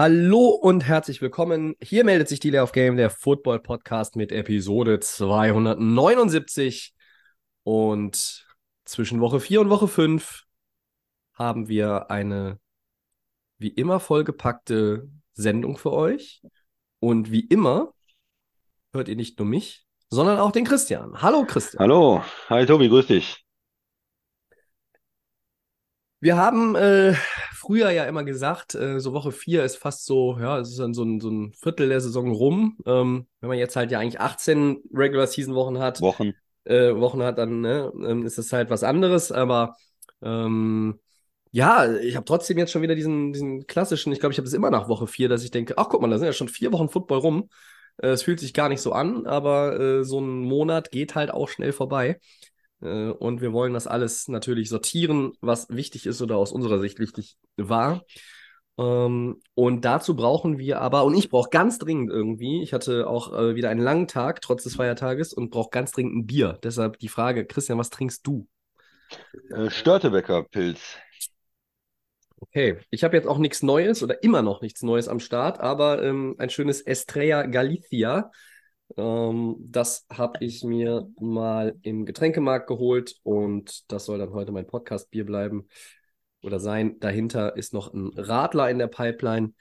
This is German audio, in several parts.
Hallo und herzlich willkommen. Hier meldet sich die Lay of Game, der Football Podcast mit Episode 279. Und zwischen Woche 4 und Woche 5 haben wir eine wie immer vollgepackte Sendung für euch. Und wie immer hört ihr nicht nur mich, sondern auch den Christian. Hallo Christian. Hallo, hi Tobi, grüß dich. Wir haben äh, früher ja immer gesagt, äh, so Woche 4 ist fast so, ja, es ist dann so ein, so ein Viertel der Saison rum. Ähm, wenn man jetzt halt ja eigentlich 18 Regular Season Wochen hat, Wochen. äh, Wochen hat, dann ne, ähm, ist das halt was anderes. Aber ähm, ja, ich habe trotzdem jetzt schon wieder diesen, diesen klassischen, ich glaube, ich habe es immer nach Woche 4, dass ich denke, ach guck mal, da sind ja schon vier Wochen Football rum. Äh, es fühlt sich gar nicht so an, aber äh, so ein Monat geht halt auch schnell vorbei. Äh, Und wir wollen das alles natürlich sortieren, was wichtig ist oder aus unserer Sicht wichtig war. Ähm, Und dazu brauchen wir aber, und ich brauche ganz dringend irgendwie, ich hatte auch äh, wieder einen langen Tag trotz des Feiertages und brauche ganz dringend ein Bier. Deshalb die Frage, Christian, was trinkst du? Äh, Störtebecker Pilz. Okay, ich habe jetzt auch nichts Neues oder immer noch nichts Neues am Start, aber ähm, ein schönes Estrella Galicia. Ähm, das habe ich mir mal im Getränkemarkt geholt und das soll dann heute mein Podcast-Bier bleiben oder sein. Dahinter ist noch ein Radler in der Pipeline.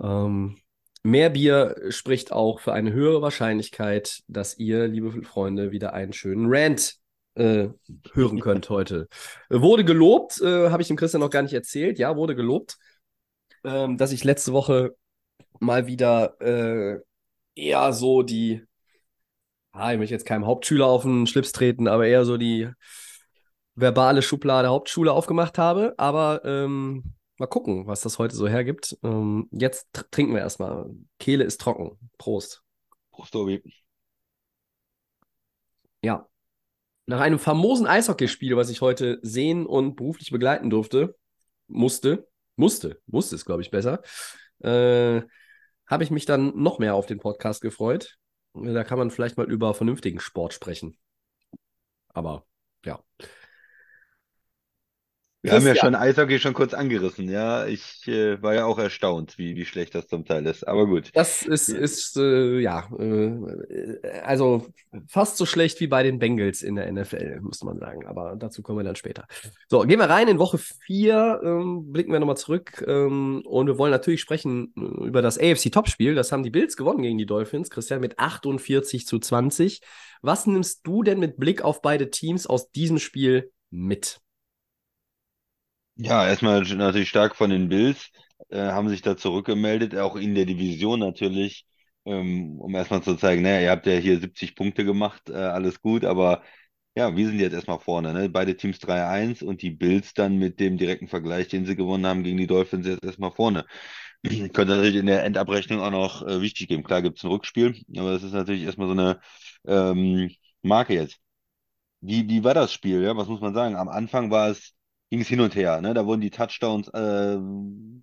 Ähm, mehr Bier spricht auch für eine höhere Wahrscheinlichkeit, dass ihr, liebe Freunde, wieder einen schönen Rant äh, hören könnt heute. Äh, Wurde gelobt, äh, habe ich dem Christian noch gar nicht erzählt. Ja, wurde gelobt, ähm, dass ich letzte Woche mal wieder äh, eher so die, ah, ich möchte jetzt keinem Hauptschüler auf den Schlips treten, aber eher so die verbale Schublade Hauptschule aufgemacht habe. Aber ähm, mal gucken, was das heute so hergibt. Ähm, jetzt tr trinken wir erstmal. Kehle ist trocken. Prost. Prost, Tobi. Ja. Nach einem famosen Eishockeyspiel, was ich heute sehen und beruflich begleiten durfte, musste, musste, musste es, glaube ich, besser, äh, habe ich mich dann noch mehr auf den Podcast gefreut. Da kann man vielleicht mal über vernünftigen Sport sprechen. Aber ja. Wir haben ja schon Eishockey schon kurz angerissen, ja. Ich äh, war ja auch erstaunt, wie, wie schlecht das zum Teil ist. Aber gut. Das ist, Ja. ist äh, ja, äh, also fast so schlecht wie bei den Bengals in der NFL, muss man sagen. Aber dazu kommen wir dann später. So, gehen wir rein in Woche 4, ähm, blicken wir nochmal zurück. Ähm, und wir wollen natürlich sprechen äh, über das AFC-Topspiel. Das haben die Bills gewonnen gegen die Dolphins, Christian, mit 48 zu 20. Was nimmst du denn mit Blick auf beide Teams aus diesem Spiel mit? Ja, erstmal natürlich stark von den Bills, äh, haben sich da zurückgemeldet, auch in der Division natürlich, ähm, um erstmal zu zeigen, naja, ihr habt ja hier 70 Punkte gemacht, äh, alles gut, aber ja, wir sind jetzt erstmal vorne, ne? Beide Teams 3-1 und die Bills dann mit dem direkten Vergleich, den sie gewonnen haben gegen die Dolphins, jetzt erstmal vorne. Könnte natürlich in der Endabrechnung auch noch äh, wichtig geben. Klar gibt es ein Rückspiel, aber das ist natürlich erstmal so eine ähm, Marke jetzt. Wie, wie war das Spiel? Ja, was muss man sagen? Am Anfang war es, ging es hin und her, ne? Da wurden die Touchdowns äh,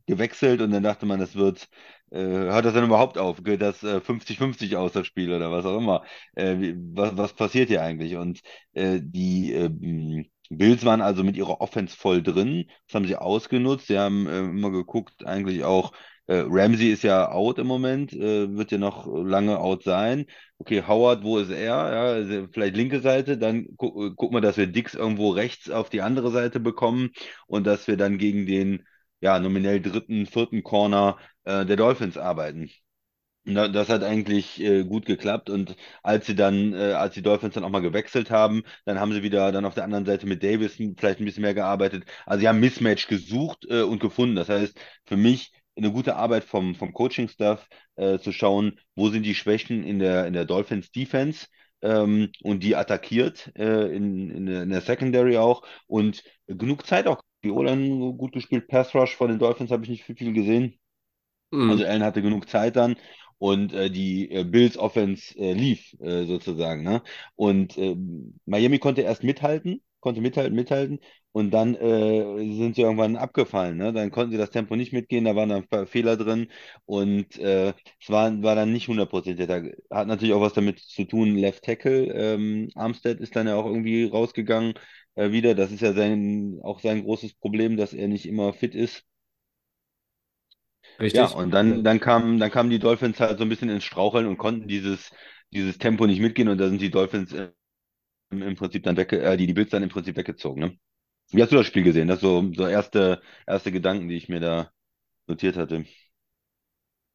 gewechselt und dann dachte man, das wird, äh, hört das dann überhaupt auf? Geht das äh, 50-50 aus, das Spiel oder was auch immer? Äh, was, was passiert hier eigentlich? Und äh, die ähm, Bills waren also mit ihrer Offense voll drin. Das haben sie ausgenutzt. Sie haben äh, immer geguckt, eigentlich auch, äh, Ramsey ist ja out im Moment, äh, wird ja noch lange out sein. Okay, Howard, wo ist er? Ja, er vielleicht linke Seite, dann gu gucken wir, dass wir Dix irgendwo rechts auf die andere Seite bekommen und dass wir dann gegen den ja, nominell dritten, vierten Corner äh, der Dolphins arbeiten. Das hat eigentlich äh, gut geklappt und als sie dann, äh, als die Dolphins dann auch mal gewechselt haben, dann haben sie wieder dann auf der anderen Seite mit Davis vielleicht ein bisschen mehr gearbeitet. Also sie haben Mismatch gesucht äh, und gefunden. Das heißt, für mich eine gute Arbeit vom, vom Coaching-Staff äh, zu schauen, wo sind die Schwächen in der, in der Dolphins Defense ähm, und die attackiert äh, in, in, der, in der Secondary auch und genug Zeit auch. Die O-Line gut gespielt, Pass Rush von den Dolphins habe ich nicht viel, viel gesehen. Mhm. Also Allen hatte genug Zeit dann und äh, die äh, Bills Offense äh, lief äh, sozusagen. Ne? Und äh, Miami konnte erst mithalten, konnte mithalten, mithalten und dann äh, sind sie irgendwann abgefallen. Ne? Dann konnten sie das Tempo nicht mitgehen, da waren dann ein paar Fehler drin und äh, es war, war dann nicht hundertprozentig. Da hat natürlich auch was damit zu tun, Left Tackle. Ähm, Armstead ist dann ja auch irgendwie rausgegangen äh, wieder. Das ist ja sein, auch sein großes Problem, dass er nicht immer fit ist. Richtig. Ja, und dann, dann kamen, dann kamen die Dolphins halt so ein bisschen ins Straucheln und konnten dieses, dieses Tempo nicht mitgehen und da sind die Dolphins äh, im, Prinzip dann weg, äh, die, die Bills dann im Prinzip weggezogen, ne? Wie hast du das Spiel gesehen? Das so, so erste, erste Gedanken, die ich mir da notiert hatte.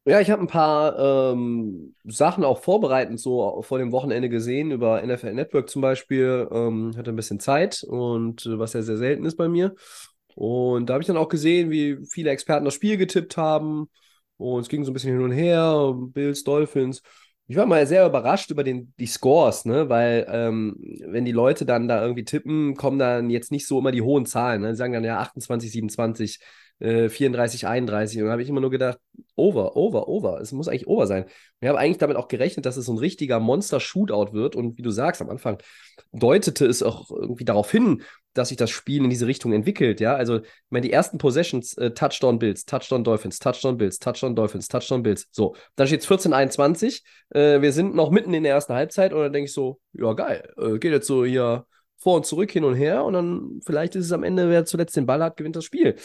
Ja, ich habe ein paar ähm, Sachen auch vorbereitend so vor dem Wochenende gesehen, über NFL Network zum Beispiel. Ähm, hatte ein bisschen Zeit und äh, was ja sehr selten ist bei mir. Und da habe ich dann auch gesehen, wie viele Experten das Spiel getippt haben. Und es ging so ein bisschen hin und her, Bills, Dolphins. Ich war mal sehr überrascht über den, die Scores, ne? Weil ähm, wenn die Leute dann da irgendwie tippen, kommen dann jetzt nicht so immer die hohen Zahlen. Ne? Die sagen dann ja 28, 27, äh, 34, 31. Und da habe ich immer nur gedacht, over, over, over. Es muss eigentlich over sein. Und ich habe eigentlich damit auch gerechnet, dass es so ein richtiger Monster-Shootout wird. Und wie du sagst, am Anfang deutete es auch irgendwie darauf hin, dass sich das Spiel in diese Richtung entwickelt. Ja, also, ich meine, die ersten Possessions, äh, Touchdown Bills, Touchdown Dolphins, Touchdown Bills, Touchdown Dolphins, Touchdown Bills. So, dann steht es 14-21. Äh, wir sind noch mitten in der ersten Halbzeit und dann denke ich so, ja, geil, äh, geht jetzt so hier vor und zurück, hin und her und dann vielleicht ist es am Ende, wer zuletzt den Ball hat, gewinnt das Spiel.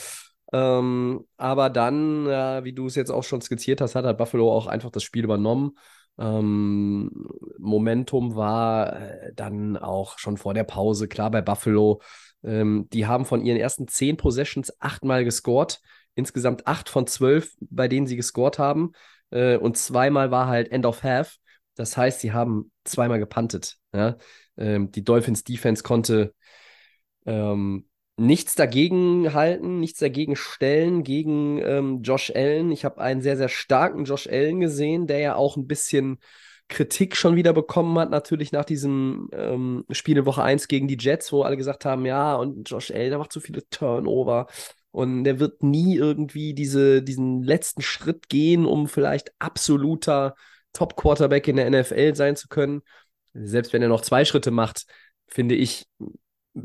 Ähm, aber dann, äh, wie du es jetzt auch schon skizziert hast, hat halt Buffalo auch einfach das Spiel übernommen. Ähm, Momentum war äh, dann auch schon vor der Pause klar bei Buffalo. Ähm, die haben von ihren ersten zehn Possessions achtmal gescored. Insgesamt acht von zwölf, bei denen sie gescored haben. Äh, und zweimal war halt End of Half. Das heißt, sie haben zweimal gepuntet. Ja? Ähm, die Dolphins Defense konnte ähm, nichts dagegen halten, nichts dagegen stellen gegen ähm, Josh Allen. Ich habe einen sehr, sehr starken Josh Allen gesehen, der ja auch ein bisschen Kritik schon wieder bekommen hat, natürlich nach diesem ähm, Spiel in Woche 1 gegen die Jets, wo alle gesagt haben, ja, und Josh Allen, der macht so viele Turnover und der wird nie irgendwie diese, diesen letzten Schritt gehen, um vielleicht absoluter Top-Quarterback in der NFL sein zu können. Selbst wenn er noch zwei Schritte macht, finde ich,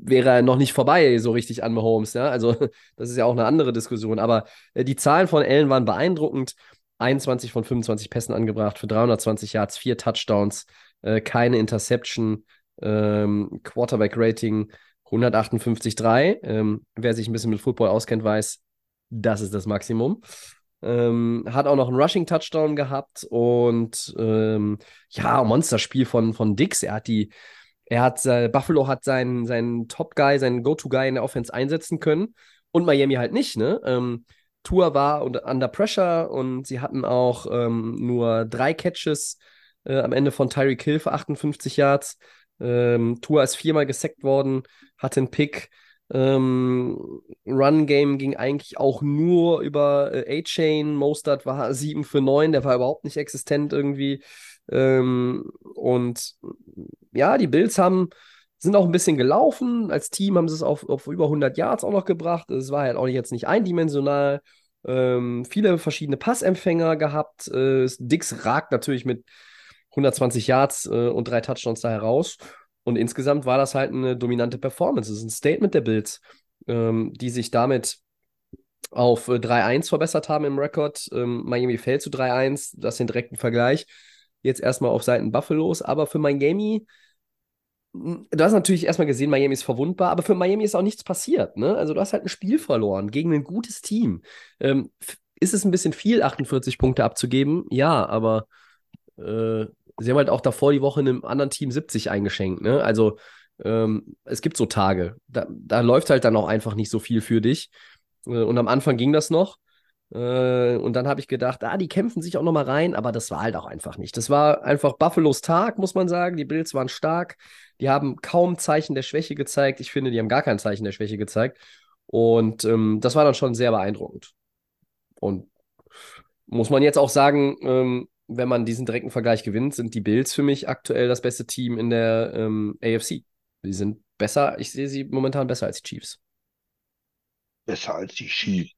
wäre er noch nicht vorbei, so richtig an Mahomes. Ja? Also, das ist ja auch eine andere Diskussion. Aber äh, die Zahlen von Allen waren beeindruckend. 21 von 25 Pässen angebracht für 320 Yards, vier Touchdowns, äh, keine Interception, ähm, Quarterback-Rating 158,3. Ähm, wer sich ein bisschen mit Football auskennt, weiß, das ist das Maximum. Ähm, hat auch noch einen Rushing-Touchdown gehabt und ähm, ja, Monsterspiel von, von Dix. Er hat die er hat, äh, Buffalo hat seinen, seinen Top-Guy, seinen Go-To-Guy in der Offense einsetzen können und Miami halt nicht, ne? Ähm, Tour war under pressure und sie hatten auch ähm, nur drei Catches äh, am Ende von Tyreek Hill für 58 Yards. Ähm, Tour ist viermal gesackt worden, hatte einen Pick. Ähm, Run-Game ging eigentlich auch nur über äh, A-Chain. Mostert war 7 für 9, der war überhaupt nicht existent irgendwie. Ähm, und ja, die Bills haben, sind auch ein bisschen gelaufen. Als Team haben sie es auf, auf über 100 Yards auch noch gebracht. Es war halt auch jetzt nicht eindimensional. Ähm, viele verschiedene Passempfänger gehabt. Äh, Dix ragt natürlich mit 120 Yards äh, und drei Touchdowns da heraus. Und insgesamt war das halt eine dominante Performance. Es ist ein Statement der Bills, ähm, die sich damit auf 3-1 äh, verbessert haben im Rekord. Ähm, Miami fällt zu 3-1, das ist den direkten Vergleich jetzt erstmal auf Seiten Buffalos, aber für Miami, hm, du hast natürlich erstmal gesehen, Miami ist verwundbar, aber für Miami ist auch nichts passiert. Ne? Also du hast halt ein Spiel verloren gegen ein gutes Team. Ähm, ist es ein bisschen viel, 48 Punkte abzugeben? Ja, aber äh, sie haben halt auch davor die Woche einem anderen Team 70 eingeschenkt. Ne? Also ähm, es gibt so Tage, da, da läuft halt dann auch einfach nicht so viel für dich. Äh, und am Anfang ging das noch. Äh, und dann habe ich gedacht, ah, die kämpfen sich auch nochmal rein, aber das war halt auch einfach nicht. Das war einfach Buffalos Tag, muss man sagen. Die Bills waren stark. Die haben kaum Zeichen der Schwäche gezeigt. Ich finde, die haben gar kein Zeichen der Schwäche gezeigt. Und ähm, das war dann schon sehr beeindruckend. Und muss man jetzt auch sagen, ähm, wenn man diesen direkten Vergleich gewinnt, sind die Bills für mich aktuell das beste Team in der ähm, AFC. Sie sind besser, ich sehe sie momentan besser als die Chiefs. Besser als die Chiefs.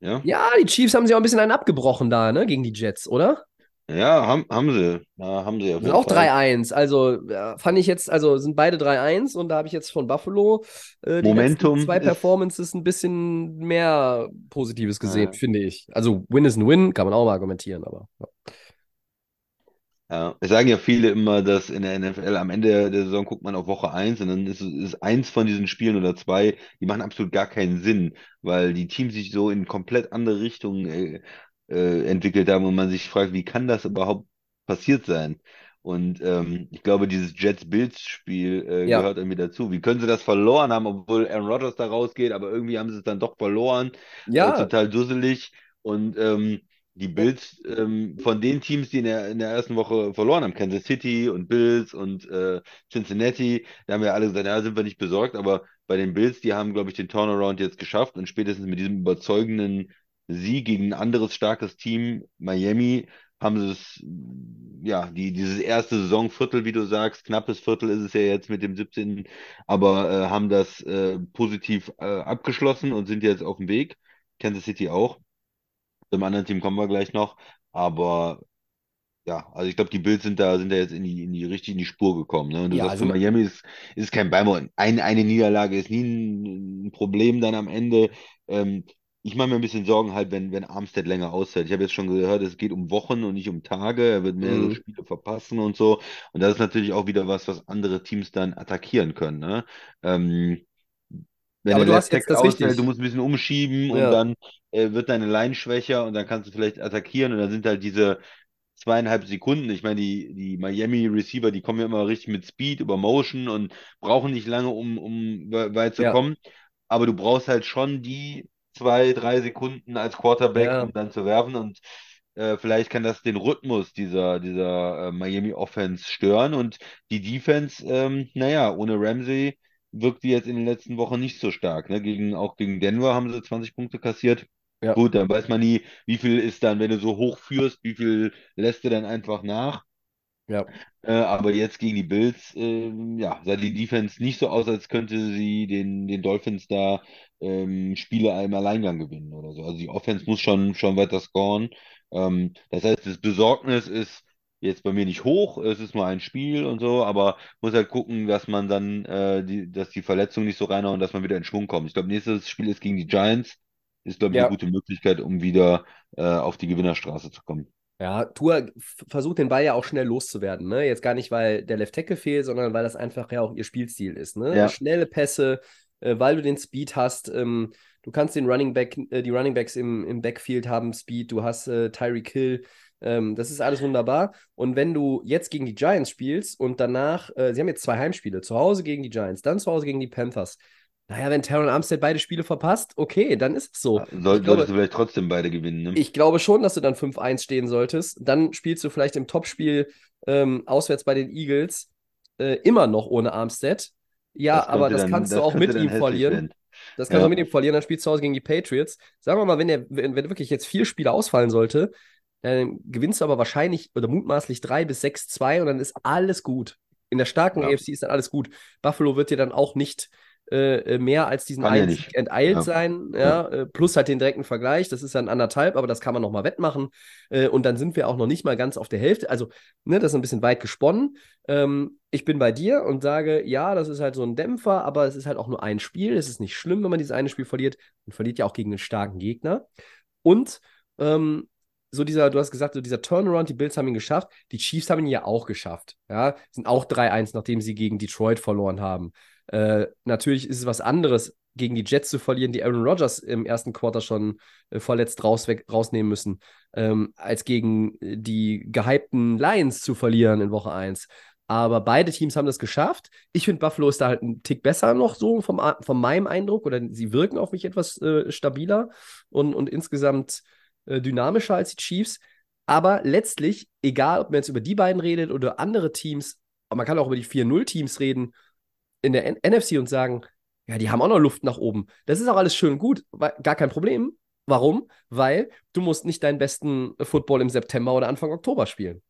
Ja? Ja, die Chiefs haben sie auch ein bisschen einen abgebrochen da, ne, gegen die Jets, oder? Ja, haben, haben sie. Ja, haben sie Sind auch Fall. 3-1. Also ja, fand ich jetzt, also sind beide 3-1 und da habe ich jetzt von Buffalo äh, die Momentum zwei Performances ein bisschen mehr Positives gesehen, Ja. finde ich. Also Win ist ein Win, kann man auch mal argumentieren, aber ja. Ja, es sagen ja viele immer, dass in der NFL am Ende der, Saison guckt man auf Woche eins und dann ist, ist eins von diesen Spielen oder zwei, die machen absolut gar keinen Sinn, weil die Teams sich so in komplett andere Richtungen äh, äh, entwickelt haben und man sich fragt, wie kann das überhaupt passiert sein? Und ähm, ich glaube, dieses Jets-Bills-Spiel äh, Ja. gehört irgendwie dazu. Wie können sie das verloren haben, obwohl Aaron Rodgers da rausgeht, aber irgendwie haben sie es dann doch verloren. Äh, Ja, total dusselig. Und ähm, die Bills ähm, von den Teams, die in der, in der ersten Woche verloren haben, Kansas City und Bills und äh, Cincinnati, da haben wir alle gesagt, ja, sind wir nicht besorgt, aber bei den Bills, die haben, glaube ich, den Turnaround jetzt geschafft und spätestens mit diesem überzeugenden Sieg gegen ein anderes starkes Team, Miami, haben sie es, ja, die, dieses erste Saisonviertel, wie du sagst, knappes Viertel ist es ja jetzt mit dem 17., aber äh, haben das äh, positiv äh, abgeschlossen und sind jetzt auf dem Weg. Kansas City auch. Zum anderen Team kommen wir gleich noch. Aber ja, also ich glaube, die Bills sind da, sind da jetzt in die, in die richtig in die Spur gekommen. Ne? Und du Ja, sagst, also- für Miami ist, ist kein Beimern. Ein, eine Niederlage ist nie ein, ein Problem dann am Ende. Ähm, ich mache mir ein bisschen Sorgen halt, wenn, wenn Armstead länger ausfällt. Ich habe jetzt schon gehört, es geht um Wochen und nicht um Tage. Er wird mehrere Mhm. Spiele verpassen und so. Und das ist natürlich auch wieder was, was andere Teams dann attackieren können. Ne? Ähm, wenn aber der du hast jetzt das ausfällt, richtig. du musst ein bisschen umschieben und Ja. dann äh, wird deine Line schwächer und dann kannst du vielleicht attackieren und dann sind halt diese zweieinhalb Sekunden. Ich meine, die, die Miami Receiver, die kommen ja immer richtig mit Speed über Motion und brauchen nicht lange, um, um we- weit zu Ja. kommen. Aber du brauchst halt schon die zwei, drei Sekunden als Quarterback, Ja. um dann zu werfen und äh, vielleicht kann das den Rhythmus dieser, dieser äh, Miami Offense stören und die Defense, ähm, naja, ohne Ramsey wirkt die jetzt in den letzten Wochen nicht so stark. Ne? Gegen, auch gegen Denver haben sie 20 Punkte kassiert. Ja. Gut, dann weiß man nie, wie viel ist dann, wenn du so hoch führst, wie viel lässt du dann einfach nach. Ja. Äh, aber jetzt gegen die Bills, ähm, ja, sah die Defense nicht so aus, als könnte sie den, den Dolphins da ähm, Spiele im Alleingang gewinnen oder so. Also die Offense muss schon, schon weiter scoren. Ähm, das heißt, das Besorgnis ist jetzt bei mir nicht hoch, es ist nur ein Spiel und so, aber muss halt gucken, dass man dann, äh, die, dass die Verletzungen nicht so reinhauen und dass man wieder in Schwung kommt. Ich glaube, nächstes Spiel ist gegen die Giants. Ist, glaube ich, Ja. eine gute Möglichkeit, um wieder äh, auf die Gewinnerstraße zu kommen. Ja, f- versucht den Ball ja auch schnell loszuwerden, ne? Jetzt gar nicht, weil der Left Tackle fehlt, sondern weil das einfach ja auch ihr Spielstil ist, ne? Ja. Schnelle Pässe, äh, weil du den Speed hast. Ähm, du kannst den Running Back, äh, die Running Backs im, im Backfield haben Speed, du hast äh, Tyreek Hill. Ähm, das ist alles wunderbar. Und wenn du jetzt gegen die Giants spielst und danach, äh, sie haben jetzt zwei Heimspiele, zu Hause gegen die Giants, dann zu Hause gegen die Panthers. Naja, wenn Terron Armstead beide Spiele verpasst, okay, dann ist es so. Soll, Ich glaube- solltest du vielleicht trotzdem beide gewinnen, ne? Ich glaube schon, dass du dann 5-1 stehen solltest. Dann spielst du vielleicht im Topspiel ähm, auswärts bei den Eagles äh, immer noch ohne Armstead. Ja, Das aber das dann- kannst du das auch könnte mit ihm verlieren. werden. Das kannst du Ja. auch mit ihm verlieren, dann spielst du zu Hause gegen die Patriots. Sagen wir mal, wenn, der, wenn, wenn wirklich jetzt vier Spiele ausfallen sollte, dann gewinnst du aber wahrscheinlich oder mutmaßlich 3 bis 6-2 und dann ist alles gut. In der starken Ja. AFC ist dann alles gut. Buffalo wird dir dann auch nicht äh, mehr als diesen ja einen. Sieg enteilt Ja. sein, ja, äh, plus halt den direkten Vergleich, das ist dann anderthalb, aber das kann man nochmal wettmachen äh, und dann sind wir auch noch nicht mal ganz auf der Hälfte, also ne, das ist ein bisschen weit gesponnen. Ähm, ich bin bei dir und sage, ja, das ist halt so ein Dämpfer, aber es ist halt auch nur ein Spiel, es ist nicht schlimm, wenn man dieses eine Spiel verliert, man verliert ja auch gegen einen starken Gegner und ähm, so dieser, du hast gesagt, so dieser Turnaround, die Bills haben ihn geschafft, die Chiefs haben ihn ja auch geschafft. Ja, sind auch 3-1, nachdem sie gegen Detroit verloren haben. Äh, natürlich ist es was anderes, gegen die Jets zu verlieren, die Aaron Rodgers im ersten Quarter schon äh, verletzt raus, weg, rausnehmen müssen, ähm, als gegen äh, die gehypten Lions zu verlieren in Woche 1. Aber beide Teams haben das geschafft. Ich finde, Buffalo ist da halt ein Tick besser noch so vom, von meinem Eindruck oder sie wirken auf mich etwas äh, stabiler und, und insgesamt äh, dynamischer als die Chiefs. Aber letztlich, egal ob man jetzt über die beiden redet oder andere Teams, man kann auch über die 4-0-Teams reden in der NFC und sagen, ja, die haben auch noch Luft nach oben. Das ist auch alles schön gut, gar kein Problem. Warum? Weil du musst nicht deinen besten Football im September oder Anfang Oktober spielen.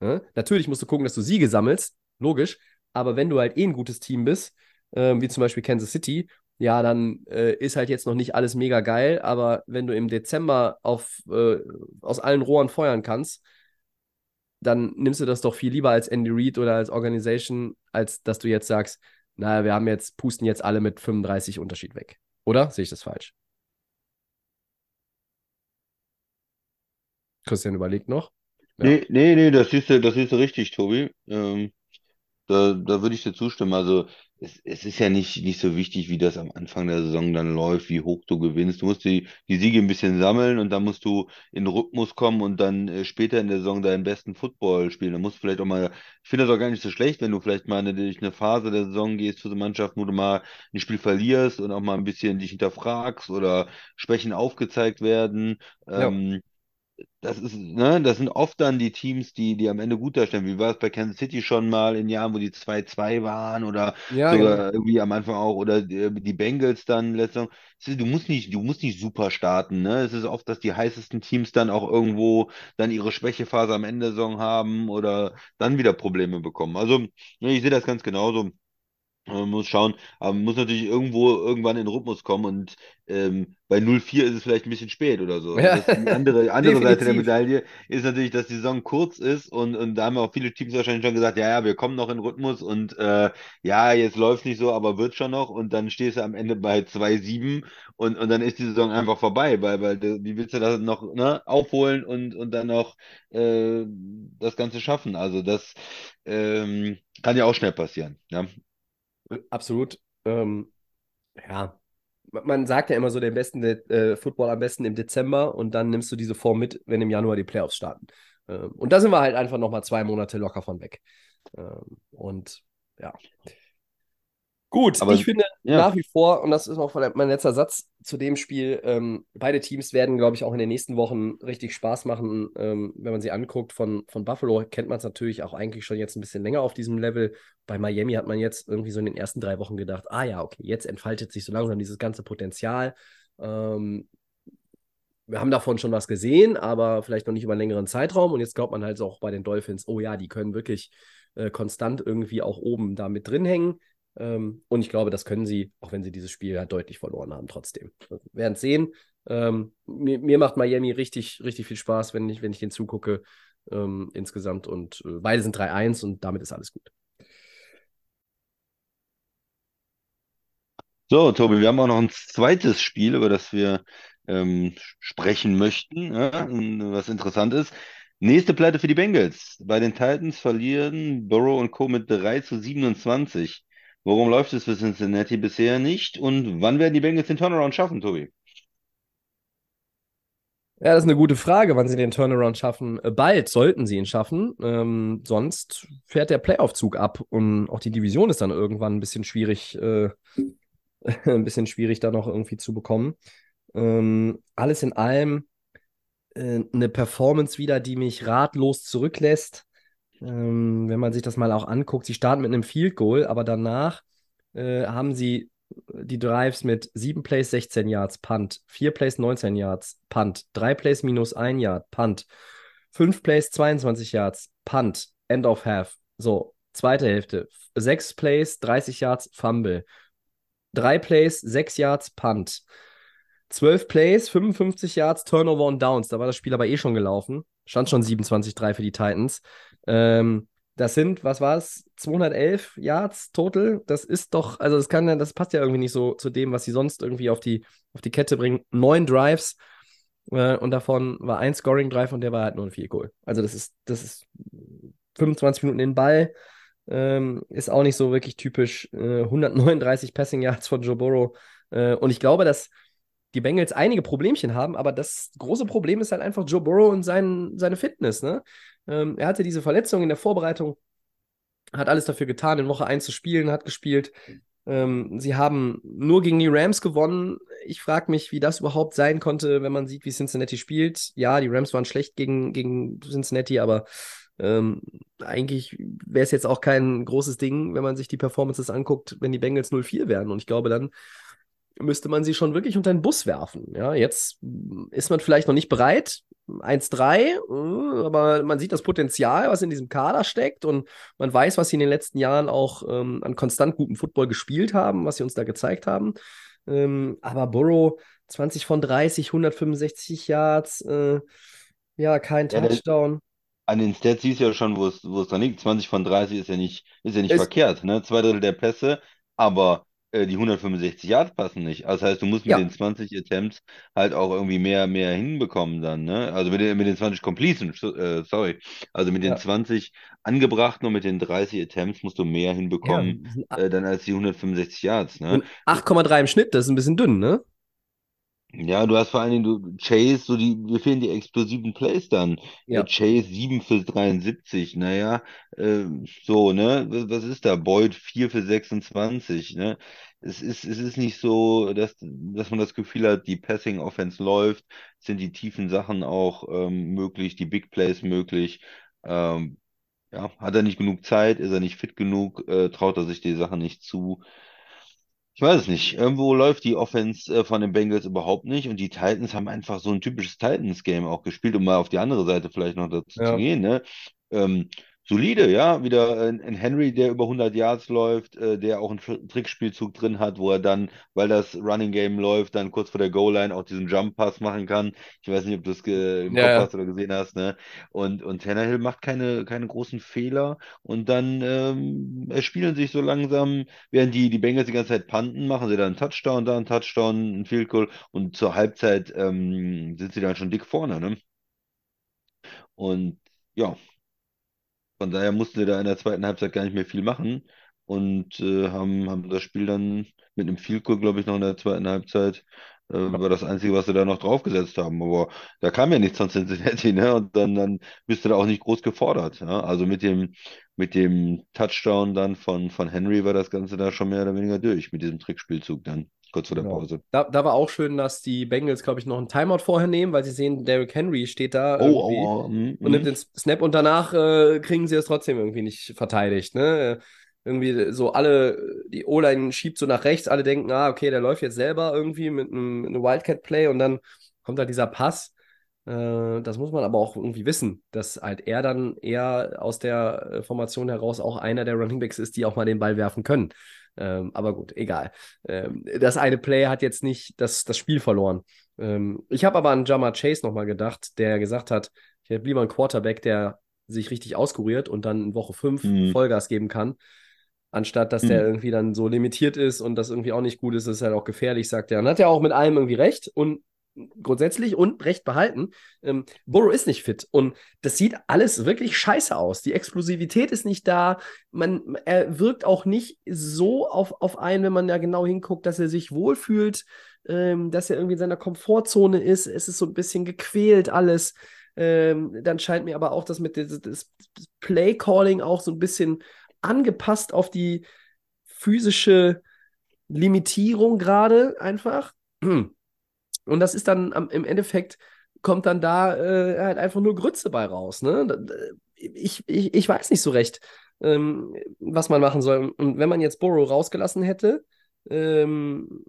Ne? Natürlich musst du gucken, dass du Siege sammelst, logisch. Aber wenn du halt eh ein gutes Team bist, äh, wie zum Beispiel Kansas City, ja, dann äh, ist halt jetzt noch nicht alles mega geil, aber wenn du im Dezember auf, äh, aus allen Rohren feuern kannst, dann nimmst du das doch viel lieber als Andy Reid oder als Organisation, als dass du jetzt sagst, naja, wir haben jetzt, pusten jetzt alle mit 35 Unterschied weg. Oder? Sehe ich das falsch? Christian überlegt noch. Ja. Nee, nee, nee, das du, das du richtig, Tobi. Ähm, da, da würde ich dir zustimmen. Also es, es ist ja nicht, nicht so wichtig, wie das am Anfang der Saison dann läuft, wie hoch du gewinnst. Du musst die, die Siege ein bisschen sammeln und dann musst du in Rhythmus kommen und dann äh, später in der Saison deinen besten Football spielen. Dann musst du vielleicht auch mal, ich finde das auch gar nicht so schlecht, wenn du vielleicht mal eine, durch eine Phase der Saison gehst für so Mannschaften, wo du mal ein Spiel verlierst und auch mal ein bisschen dich hinterfragst oder Schwächen aufgezeigt werden. Ja. Ähm, das ist, ne, das sind oft dann die Teams, die, die am Ende gut darstellen. Wie war es bei Kansas City schon mal in Jahren, wo die 2-2 waren oder Ja, sogar genau. irgendwie am Anfang auch oder die, die Bengals dann letzte Du musst nicht, du musst nicht super starten, ne? Es ist oft, dass die heißesten Teams dann auch irgendwo dann ihre Schwächephase am Ende der Saison haben oder dann wieder Probleme bekommen. Also, ne, ich sehe das ganz genauso. Man muss schauen, aber man muss natürlich irgendwo irgendwann in den Rhythmus kommen und ähm, bei 0-4 ist es vielleicht ein bisschen spät oder so. Ja, Das, die andere, andere Seite der. Medaille ist natürlich, dass die Saison kurz ist und, und da haben auch viele Teams wahrscheinlich schon gesagt, ja, ja, wir kommen noch in Rhythmus und äh, ja, jetzt läuft nicht so, aber wird schon noch und dann stehst du am Ende bei 2-7 und, und dann ist die Saison einfach vorbei, weil, weil wie willst du das noch ne, aufholen und, und dann noch äh, das Ganze schaffen? Also das ähm, kann ja auch schnell passieren. Ja. Absolut. Ähm, ja, Ma- man sagt ja immer so, den besten äh, Football am besten im Dezember und dann nimmst du diese Form mit, wenn im Januar die Playoffs starten. Ähm, und da sind wir halt einfach nochmal zwei Monate locker von weg. Ähm, und ja. Gut, Aber ich finde ja. nach wie vor, und das ist auch mein letzter Satz zu dem Spiel, ähm, beide Teams werden, glaube ich, auch in den nächsten Wochen richtig Spaß machen, ähm, wenn man sie anguckt. Von, von Buffalo kennt man es natürlich auch eigentlich schon jetzt ein bisschen länger auf diesem Level. Bei Miami hat man jetzt irgendwie so in den ersten drei Wochen gedacht, ah ja, okay, jetzt entfaltet sich so langsam dieses ganze Potenzial. Ähm, wir haben davon schon was gesehen, aber vielleicht noch nicht über einen längeren Zeitraum. Und jetzt glaubt man halt auch bei den Dolphins, oh ja, die können wirklich äh, konstant irgendwie auch oben da mit drin hängen. Ähm, und ich glaube, das können sie, auch wenn sie dieses Spiel halt deutlich verloren haben, trotzdem. Wir werden es sehen. Ähm, mir, mir macht Miami richtig, richtig viel Spaß, wenn ich, wenn ich den zugucke ähm, insgesamt. Und äh, beide sind 3-1 und damit ist alles gut. So, Tobi, wir haben auch noch ein zweites Spiel, über das wir ähm, sprechen möchten, ja, was interessant ist. Nächste Pleite für die Bengals. Bei den Titans verlieren Burrow und Co. mit 3 zu 27. Warum läuft es für Cincinnati bisher nicht? Und wann werden die Bengals den Turnaround schaffen, Tobi? Ja, das ist eine gute Frage, wann sie den Turnaround schaffen. Bald sollten sie ihn schaffen. Ähm, sonst fährt der Playoff-Zug ab und auch die Division ist dann irgendwann ein bisschen schwierig, äh, ein bisschen schwierig da noch irgendwie zu bekommen. Ähm, alles in allem äh, eine Performance wieder, die mich ratlos zurücklässt. Ähm, wenn man sich das mal auch anguckt, sie starten mit einem Field Goal, aber danach äh, haben sie die Drives mit 7 Plays 16 Yards, Punt, 4 Plays 19 Yards, Punt, 3 Plays minus 1 Yard, Punt, 5 Plays 22 Yards, Punt, End of Half. So, zweite Hälfte. 6 Plays 30 Yards, Fumble. 3 Plays 6 Yards, Punt. 12 Plays, 55 Yards, Turnover und Downs. Da war das Spiel aber eh schon gelaufen. Stand schon 27-3 für die Titans. Ähm, das sind, was war es, 211 Yards total. Das ist doch, also das kann das passt ja irgendwie nicht so zu dem, was sie sonst irgendwie auf die, auf die Kette bringen. Neun Drives äh, und davon war ein Scoring Drive und der war halt nur ein Field Goal. Also das ist, das ist 25 Minuten den Ball. Ähm, ist auch nicht so wirklich typisch. Äh, 139 Passing Yards von Joe Burrow. Äh, und ich glaube, dass die Bengals einige Problemchen haben, aber das große Problem ist halt einfach Joe Burrow und sein, seine Fitness. Ne? Ähm, er hatte diese Verletzung in der Vorbereitung, hat alles dafür getan, in Woche 1 zu spielen, hat gespielt. Ähm, sie haben nur gegen die Rams gewonnen. Ich frage mich, wie das überhaupt sein konnte, wenn man sieht, wie Cincinnati spielt. Ja, die Rams waren schlecht gegen, gegen Cincinnati, aber ähm, eigentlich wäre es jetzt auch kein großes Ding, wenn man sich die Performances anguckt, wenn die Bengals 0-4 wären. Und ich glaube, dann müsste man sie schon wirklich unter den Bus werfen. Ja, jetzt ist man vielleicht noch nicht bereit. 1-3, äh, aber man sieht das Potenzial, was in diesem Kader steckt und man weiß, was sie in den letzten Jahren auch ähm, an konstant gutem Football gespielt haben, was sie uns da gezeigt haben. Ähm, aber Burrow 20 von 30, 165 Yards, äh, ja, kein Ja, Touchdown. An den Stats siehst du ja schon, wo es, dran liegt. 20 von 30 ist ja nicht, ist ja nicht Es, verkehrt, ne? Zwei Drittel der Pässe, aber die 165 Yards passen nicht. Also das heißt, du musst mit ja, den 20 Attempts halt auch irgendwie mehr, mehr hinbekommen dann, ne? Also mit den, mit den 20 Completions, äh, sorry. Also mit den ja, 20 angebrachten und mit den 30 Attempts musst du mehr ja. hinbekommen, äh, dann als die 165 Yards, ne? Und 8,3 im Schnitt, das ist ein bisschen dünn, ne? Ja, du hast vor allen Dingen, du, Chase, so die, mir fehlen die explosiven Plays dann. Äh, Ja, Chase 7 für 73, naja, äh, so, ne? Was, was ist da? Boyd 4 für 26, ne? Es ist, es ist nicht so, dass, dass man das Gefühl hat, die Passing Offense läuft, sind die tiefen Sachen auch ähm, möglich, die Big Plays möglich. Ähm, ja, hat er nicht genug Zeit, ist er nicht fit genug, äh, traut er sich die Sachen nicht zu. Ich weiß es nicht. Irgendwo läuft die Offense äh, von den Bengals überhaupt nicht und die Titans haben einfach so ein typisches Titans-Game auch gespielt, um mal auf die andere Seite vielleicht noch dazu zu ja, gehen, ne? Ähm, solide, ja, wieder ein, Henry, der über 100 Yards läuft, äh, der auch einen Tr- Trickspielzug drin hat, wo er dann, weil das Running Game läuft, dann kurz vor der Goal-Line auch diesen Jump-Pass machen kann. Ich weiß nicht, ob du es im ja, Kopf hast oder gesehen hast, ne? Und, und Tannehill macht keine, keine großen Fehler und dann ähm, erspielen sich so langsam Während die, die Bengals die ganze Zeit punten, machen sie dann einen Touchdown, da einen Touchdown, einen Field Goal und zur Halbzeit ähm, sind sie dann schon dick vorne, ne? Und ja, von daher mussten sie da in der zweiten Halbzeit gar nicht mehr viel machen und äh, haben, haben das Spiel dann mit einem Field Goal, glaube ich, noch in der zweiten Halbzeit, äh, war das Einzige, was sie da noch draufgesetzt haben. Aber da kam ja nichts von Cincinnati, ne? Und dann, dann bist du da auch nicht groß gefordert. Ja? Also mit dem, mit dem Touchdown dann von, von Henry war das Ganze da schon mehr oder weniger durch, mit diesem Trickspielzug dann, kurz vor der Genau. Pause. Da, da war auch schön, dass die Bengals, glaube ich, noch einen Timeout vorher nehmen, weil sie sehen, Derrick Henry steht da Oh, oh, oh, mm, und nimmt mm. den Snap und danach äh, kriegen sie es trotzdem irgendwie nicht verteidigt. Ne? Irgendwie so alle, die O-Line schiebt so nach rechts, alle denken, ah, okay, der läuft jetzt selber irgendwie mit einem, einem Wildcat-Play und dann kommt da dieser Pass. Äh, das muss man aber auch irgendwie wissen, dass halt er dann eher aus der äh, Formation heraus auch einer der Running Backs ist, die auch mal den Ball werfen können. Ähm, aber gut, egal. Ähm, das eine Play hat jetzt nicht das, das Spiel verloren. Ähm, ich habe aber an Jamar Chase nochmal gedacht, der gesagt hat, ich hätte lieber einen Quarterback, der sich richtig auskuriert und dann in Woche 5 Mm, Vollgas geben kann, anstatt dass der mm. irgendwie dann so limitiert ist und das irgendwie auch nicht gut ist, ist halt auch gefährlich, sagt er. Und hat ja auch mit allem irgendwie recht und grundsätzlich und recht behalten. Ähm, Burrow ist nicht fit und das sieht alles wirklich scheiße aus. Die Explosivität ist nicht da. Man, er wirkt auch nicht so auf, auf einen, wenn man da genau hinguckt, dass er sich wohlfühlt, ähm, dass er irgendwie in seiner Komfortzone ist. Es ist so ein bisschen gequält alles. Ähm, dann scheint mir aber auch das mit das, das Play-Calling auch so ein bisschen angepasst auf die physische Limitierung gerade einfach. Und das ist dann am, im Endeffekt, kommt dann da äh, halt einfach nur Grütze bei raus. Ne? Ich, ich, ich weiß nicht so recht, ähm, was man machen soll. Und wenn man jetzt Burrow rausgelassen hätte, ähm,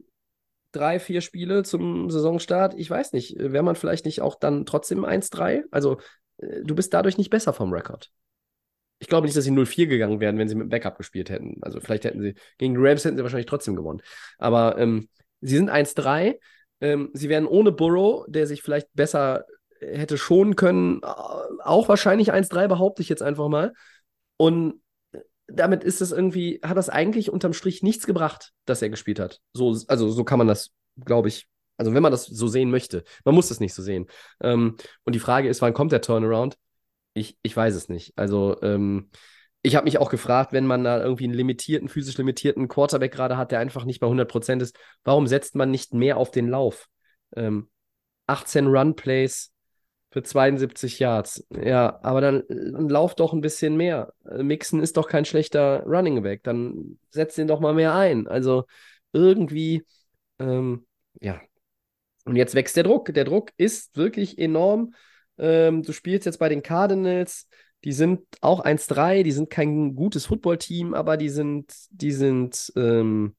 drei, vier Spiele zum Saisonstart, ich weiß nicht, wäre man vielleicht nicht auch dann trotzdem 1-3? Also, äh, du bist dadurch nicht besser vom Rekord. Ich glaube nicht, dass sie 0-4 gegangen wären, wenn sie mit Backup gespielt hätten. Also vielleicht hätten sie, gegen die Rams hätten sie wahrscheinlich trotzdem gewonnen. Aber ähm, sie sind 1-3. Ähm, sie werden ohne Burrow, der sich vielleicht besser hätte schonen können, äh, auch wahrscheinlich 1-3, behaupte ich jetzt einfach mal. Und damit ist es irgendwie, hat das eigentlich unterm Strich nichts gebracht, dass er gespielt hat. So, also so kann man das, glaube ich, also wenn man das so sehen möchte. Man muss es nicht so sehen. Ähm, und die Frage ist, wann kommt der Turnaround? Ich, ich weiß es nicht. Also, ähm, ich habe mich auch gefragt, wenn man da irgendwie einen limitierten, physisch limitierten Quarterback gerade hat, der einfach nicht bei 100% ist, warum setzt man nicht mehr auf den Lauf? Ähm, 18 Run-Plays für 72 Yards. Ja, aber dann, dann lauf doch ein bisschen mehr. Äh, Mixon ist doch kein schlechter Running Back. Dann setz den doch mal mehr ein. Also irgendwie, ähm, ja. Und jetzt wächst der Druck. Der Druck ist wirklich enorm. Ähm, du spielst jetzt bei den Cardinals. Die sind auch 1-3, die sind kein gutes Footballteam, aber die sind, die sind ähm,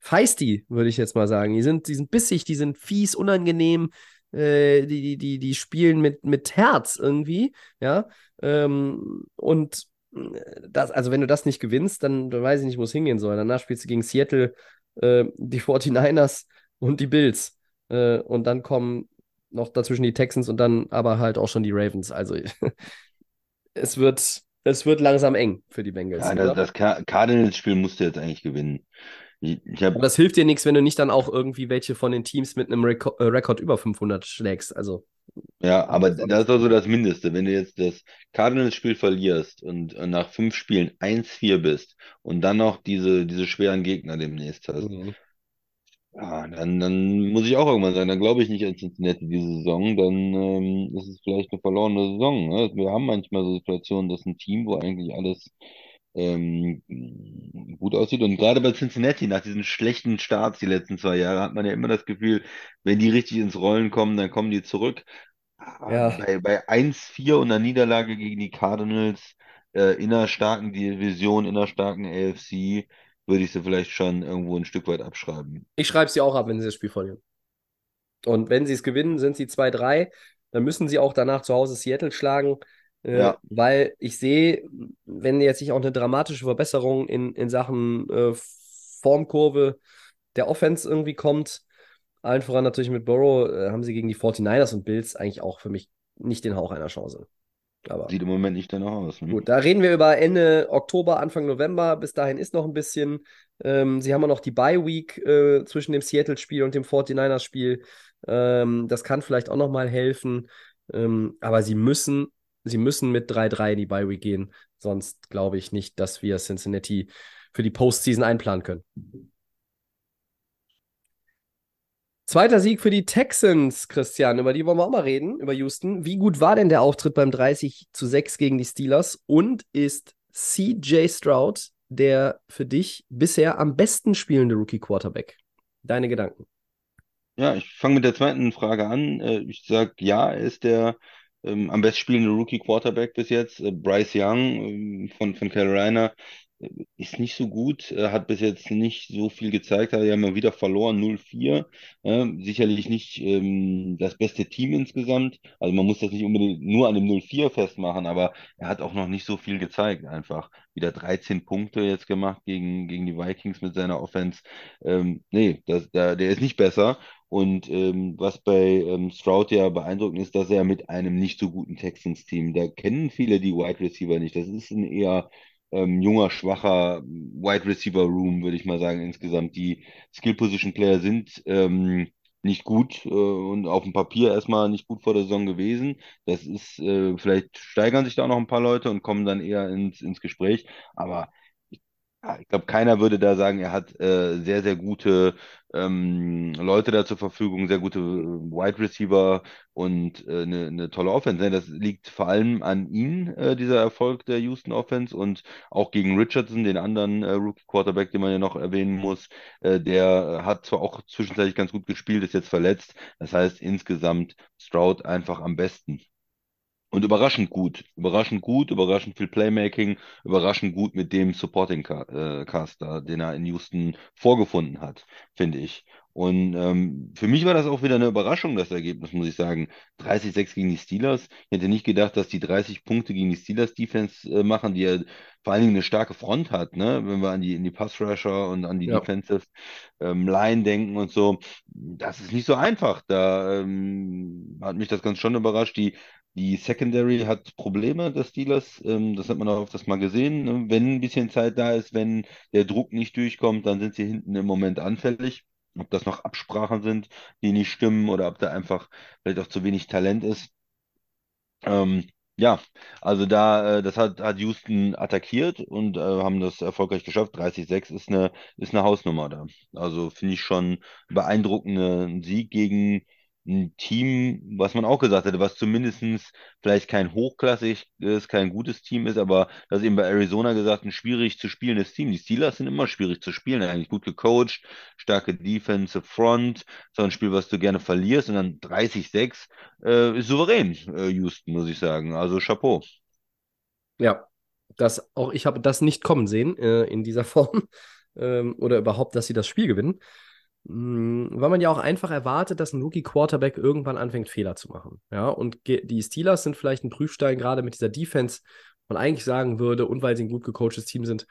feisty, würde ich jetzt mal sagen. Die sind, die sind bissig, die sind fies, unangenehm, äh, die, die, die, spielen mit, mit Herz irgendwie, ja. Ähm, und das, also wenn du das nicht gewinnst, dann, dann weiß ich nicht, wo es hingehen soll. Danach spielst du gegen Seattle, äh, die 49ers und die Bills. Äh, und dann kommen noch dazwischen die Texans und dann aber halt auch schon die Ravens. Also es wird, es wird langsam eng für die Bengals. Ja, das, das Cardinals-Spiel musst du jetzt eigentlich gewinnen. Ich, ich hab, Aber das hilft dir nichts, wenn du nicht dann auch irgendwie welche von den Teams mit einem Reko äh, Rekord über 500 schlägst. Also, ja, aber das ist also das Mindeste. Wenn du jetzt das Cardinals-Spiel verlierst und nach fünf Spielen 1-4 bist und dann noch diese, diese schweren Gegner demnächst hast, mhm. Ja, dann, dann muss ich auch irgendwann sagen, dann glaube ich nicht an Cincinnati diese Saison, dann ähm, ist es vielleicht eine verlorene Saison. Ne? Wir haben manchmal so Situationen, dass ein Team, wo eigentlich alles ähm, gut aussieht. Und gerade bei Cincinnati, nach diesen schlechten Starts die letzten zwei Jahre, hat man ja immer das Gefühl, wenn die richtig ins Rollen kommen, dann kommen die zurück. Ja. Bei, bei 1-4 und einer Niederlage gegen die Cardinals, äh, in einer starken Division, in einer starken AFC, würde ich sie vielleicht schon irgendwo ein Stück weit abschreiben. ich schreibe sie auch ab, wenn sie das Spiel verlieren. Und wenn sie es gewinnen, sind sie 2-3. Dann müssen sie auch danach zu Hause Seattle schlagen. Äh, Ja. Weil ich sehe, wenn jetzt nicht auch eine dramatische Verbesserung in, in Sachen äh, Formkurve der Offense irgendwie kommt, allen voran natürlich mit Burrow, äh, haben sie gegen die 49ers und Bills eigentlich auch für mich nicht den Hauch einer Chance. Aber Sieht im Moment nicht danach aus. Ne? Gut, da reden wir über Ende Oktober, Anfang November. Bis dahin ist noch ein bisschen. Ähm, sie haben ja noch die Bye Week äh, zwischen dem Seattle-Spiel und dem 49ers-Spiel. Ähm, das kann vielleicht auch noch mal helfen. Ähm, aber sie müssen, sie müssen mit 3-3 in die Bye Week gehen. Sonst glaube ich nicht, dass wir Cincinnati für die Postseason einplanen können. Zweiter Sieg für die Texans, Christian. Über die wollen wir auch mal reden, über Houston. Wie gut war denn der Auftritt beim 30 zu 6 gegen die Steelers? Und ist CJ Stroud der für dich bisher am besten spielende Rookie-Quarterback? Deine Gedanken. Ja, ich fange mit der zweiten Frage an. Äh, Ich sage, ja, er ist der ähm, am besten spielende Rookie-Quarterback bis jetzt. Äh, Bryce Young ähm, von, von Carolina ist nicht so gut, äh, hat bis jetzt nicht so viel gezeigt, hat ja immer wieder verloren, 0-4. Äh, sicherlich nicht ähm, das beste Team insgesamt. Also man muss das nicht unbedingt nur an dem 0-4 festmachen, aber er hat auch noch nicht so viel gezeigt einfach. Wieder 13 Punkte jetzt gemacht gegen, gegen die Vikings mit seiner Offense. Ähm, nee, das, der, der ist nicht besser. Und ähm, was bei ähm, Stroud ja beeindruckend ist, dass er mit einem nicht so guten Texans-Team, da kennen viele die Wide Receiver nicht. Das ist ein eher ähm, junger, schwacher Wide Receiver Room, würde ich mal sagen, insgesamt. Die Skill Position Player sind ähm, nicht gut äh, und auf dem Papier erstmal nicht gut vor der Saison gewesen. Das ist, äh, vielleicht steigern sich da noch ein paar Leute und kommen dann eher ins, ins Gespräch. Aber ich glaube, keiner würde da sagen, er hat äh, sehr, sehr gute ähm, Leute da zur Verfügung, sehr gute Wide Receiver und äh, eine, eine tolle Offense. Ne? Das liegt vor allem an ihm, äh, dieser Erfolg der Houston Offense und auch gegen Richardson, den anderen äh, Rookie Quarterback, den man ja noch erwähnen muss. Äh, der hat zwar auch zwischenzeitlich ganz gut gespielt, ist jetzt verletzt. Das heißt insgesamt Stroud einfach am besten. Und überraschend gut. Überraschend gut, überraschend viel Playmaking, überraschend gut mit dem Supporting äh, Cast da, den er in Houston vorgefunden hat, finde ich. Und ähm, für mich war das auch wieder eine Überraschung, das Ergebnis, muss ich sagen. 30-6 gegen die Steelers. Ich hätte nicht gedacht, dass die 30 Punkte gegen die Steelers Defense äh, machen, die ja vor allen Dingen eine starke Front hat, ne? Wenn wir an die, in die Pass-Rusher und an die Ja. Defensive ähm, Line denken und so. Das ist nicht so einfach. Da ähm, hat mich das ganz schon überrascht. Die die Secondary hat Probleme, des Steelers. Ähm, das hat man auch öfters mal gesehen. ne? Wenn ein bisschen Zeit da ist, wenn der Druck nicht durchkommt, dann sind sie hinten im Moment anfällig. Ob das noch Absprachen sind, die nicht stimmen oder ob da einfach vielleicht auch zu wenig Talent ist. Ähm, ja, also da, äh, das hat, hat Houston attackiert und äh, haben das erfolgreich geschafft. 30-6 ist eine, ist eine Hausnummer da. Also finde ich schon beeindruckenden Sieg gegen ein Team, was man auch gesagt hätte, was zumindestens vielleicht kein hochklassiges, kein gutes Team ist, aber das ist eben bei Arizona gesagt, ein schwierig zu spielendes Team. Die Steelers sind immer schwierig zu spielen, eigentlich gut gecoacht, starke Defensive Front, so ein Spiel, was du gerne verlierst und dann 30-6 äh, ist souverän, äh, Houston, muss ich sagen. Also Chapeau. Ja, das, auch ich habe das nicht kommen sehen äh, in dieser Form ähm, oder überhaupt, dass sie das Spiel gewinnen. Mm, Weil man ja auch einfach erwartet, dass ein Rookie-Quarterback irgendwann anfängt, Fehler zu machen. Ja, und die Steelers sind vielleicht ein Prüfstein, gerade mit dieser Defense, man eigentlich sagen würde, und weil sie ein gut gecoachtes Team sind,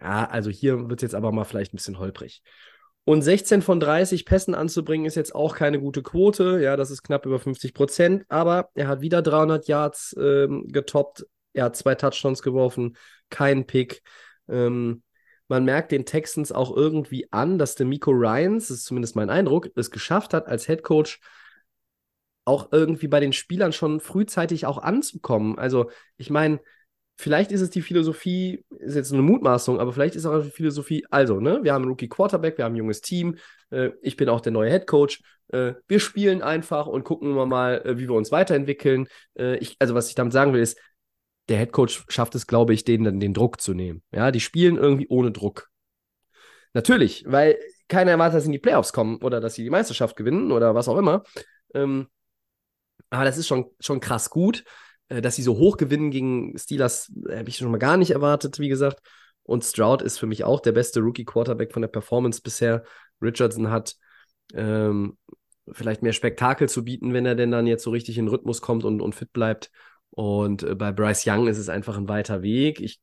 ja, also hier wird es jetzt aber mal vielleicht ein bisschen holprig. Und 16 von 30 Pässen anzubringen, ist jetzt auch keine gute Quote. Ja, das ist knapp über 50 Prozent, aber er hat wieder 300 Yards ähm, getoppt, Er hat zwei Touchdowns geworfen, kein Pick. Ähm, man merkt den Texans auch irgendwie an, dass der Miko Ryans, das ist zumindest mein Eindruck, es geschafft hat, als Head Coach auch irgendwie bei den Spielern schon frühzeitig auch anzukommen. Also, ich meine, vielleicht ist es die Philosophie, ist jetzt eine Mutmaßung, aber vielleicht ist auch die Philosophie, also, ne, wir haben einen Rookie Quarterback, wir haben ein junges Team, äh, ich bin auch der neue Head Coach, äh, wir spielen einfach und gucken wir mal, äh, wie wir uns weiterentwickeln. Äh, ich, also, was ich damit sagen will, ist, der Head Coach schafft es, glaube ich, denen dann den Druck zu nehmen. Ja, die spielen irgendwie ohne Druck. Natürlich, weil keiner erwartet, dass sie in die Playoffs kommen oder dass sie die Meisterschaft gewinnen oder was auch immer. Ähm, aber das ist schon, schon krass gut. Äh, dass sie so hoch gewinnen gegen Steelers, äh, habe ich schon mal gar nicht erwartet, wie gesagt. Und Stroud ist für mich auch der beste Rookie-Quarterback von der Performance bisher. Richardson hat ähm, vielleicht mehr Spektakel zu bieten, wenn er denn dann jetzt so richtig in Rhythmus kommt und, und fit bleibt. Und äh, bei Bryce Young ist es einfach ein weiter Weg. Ich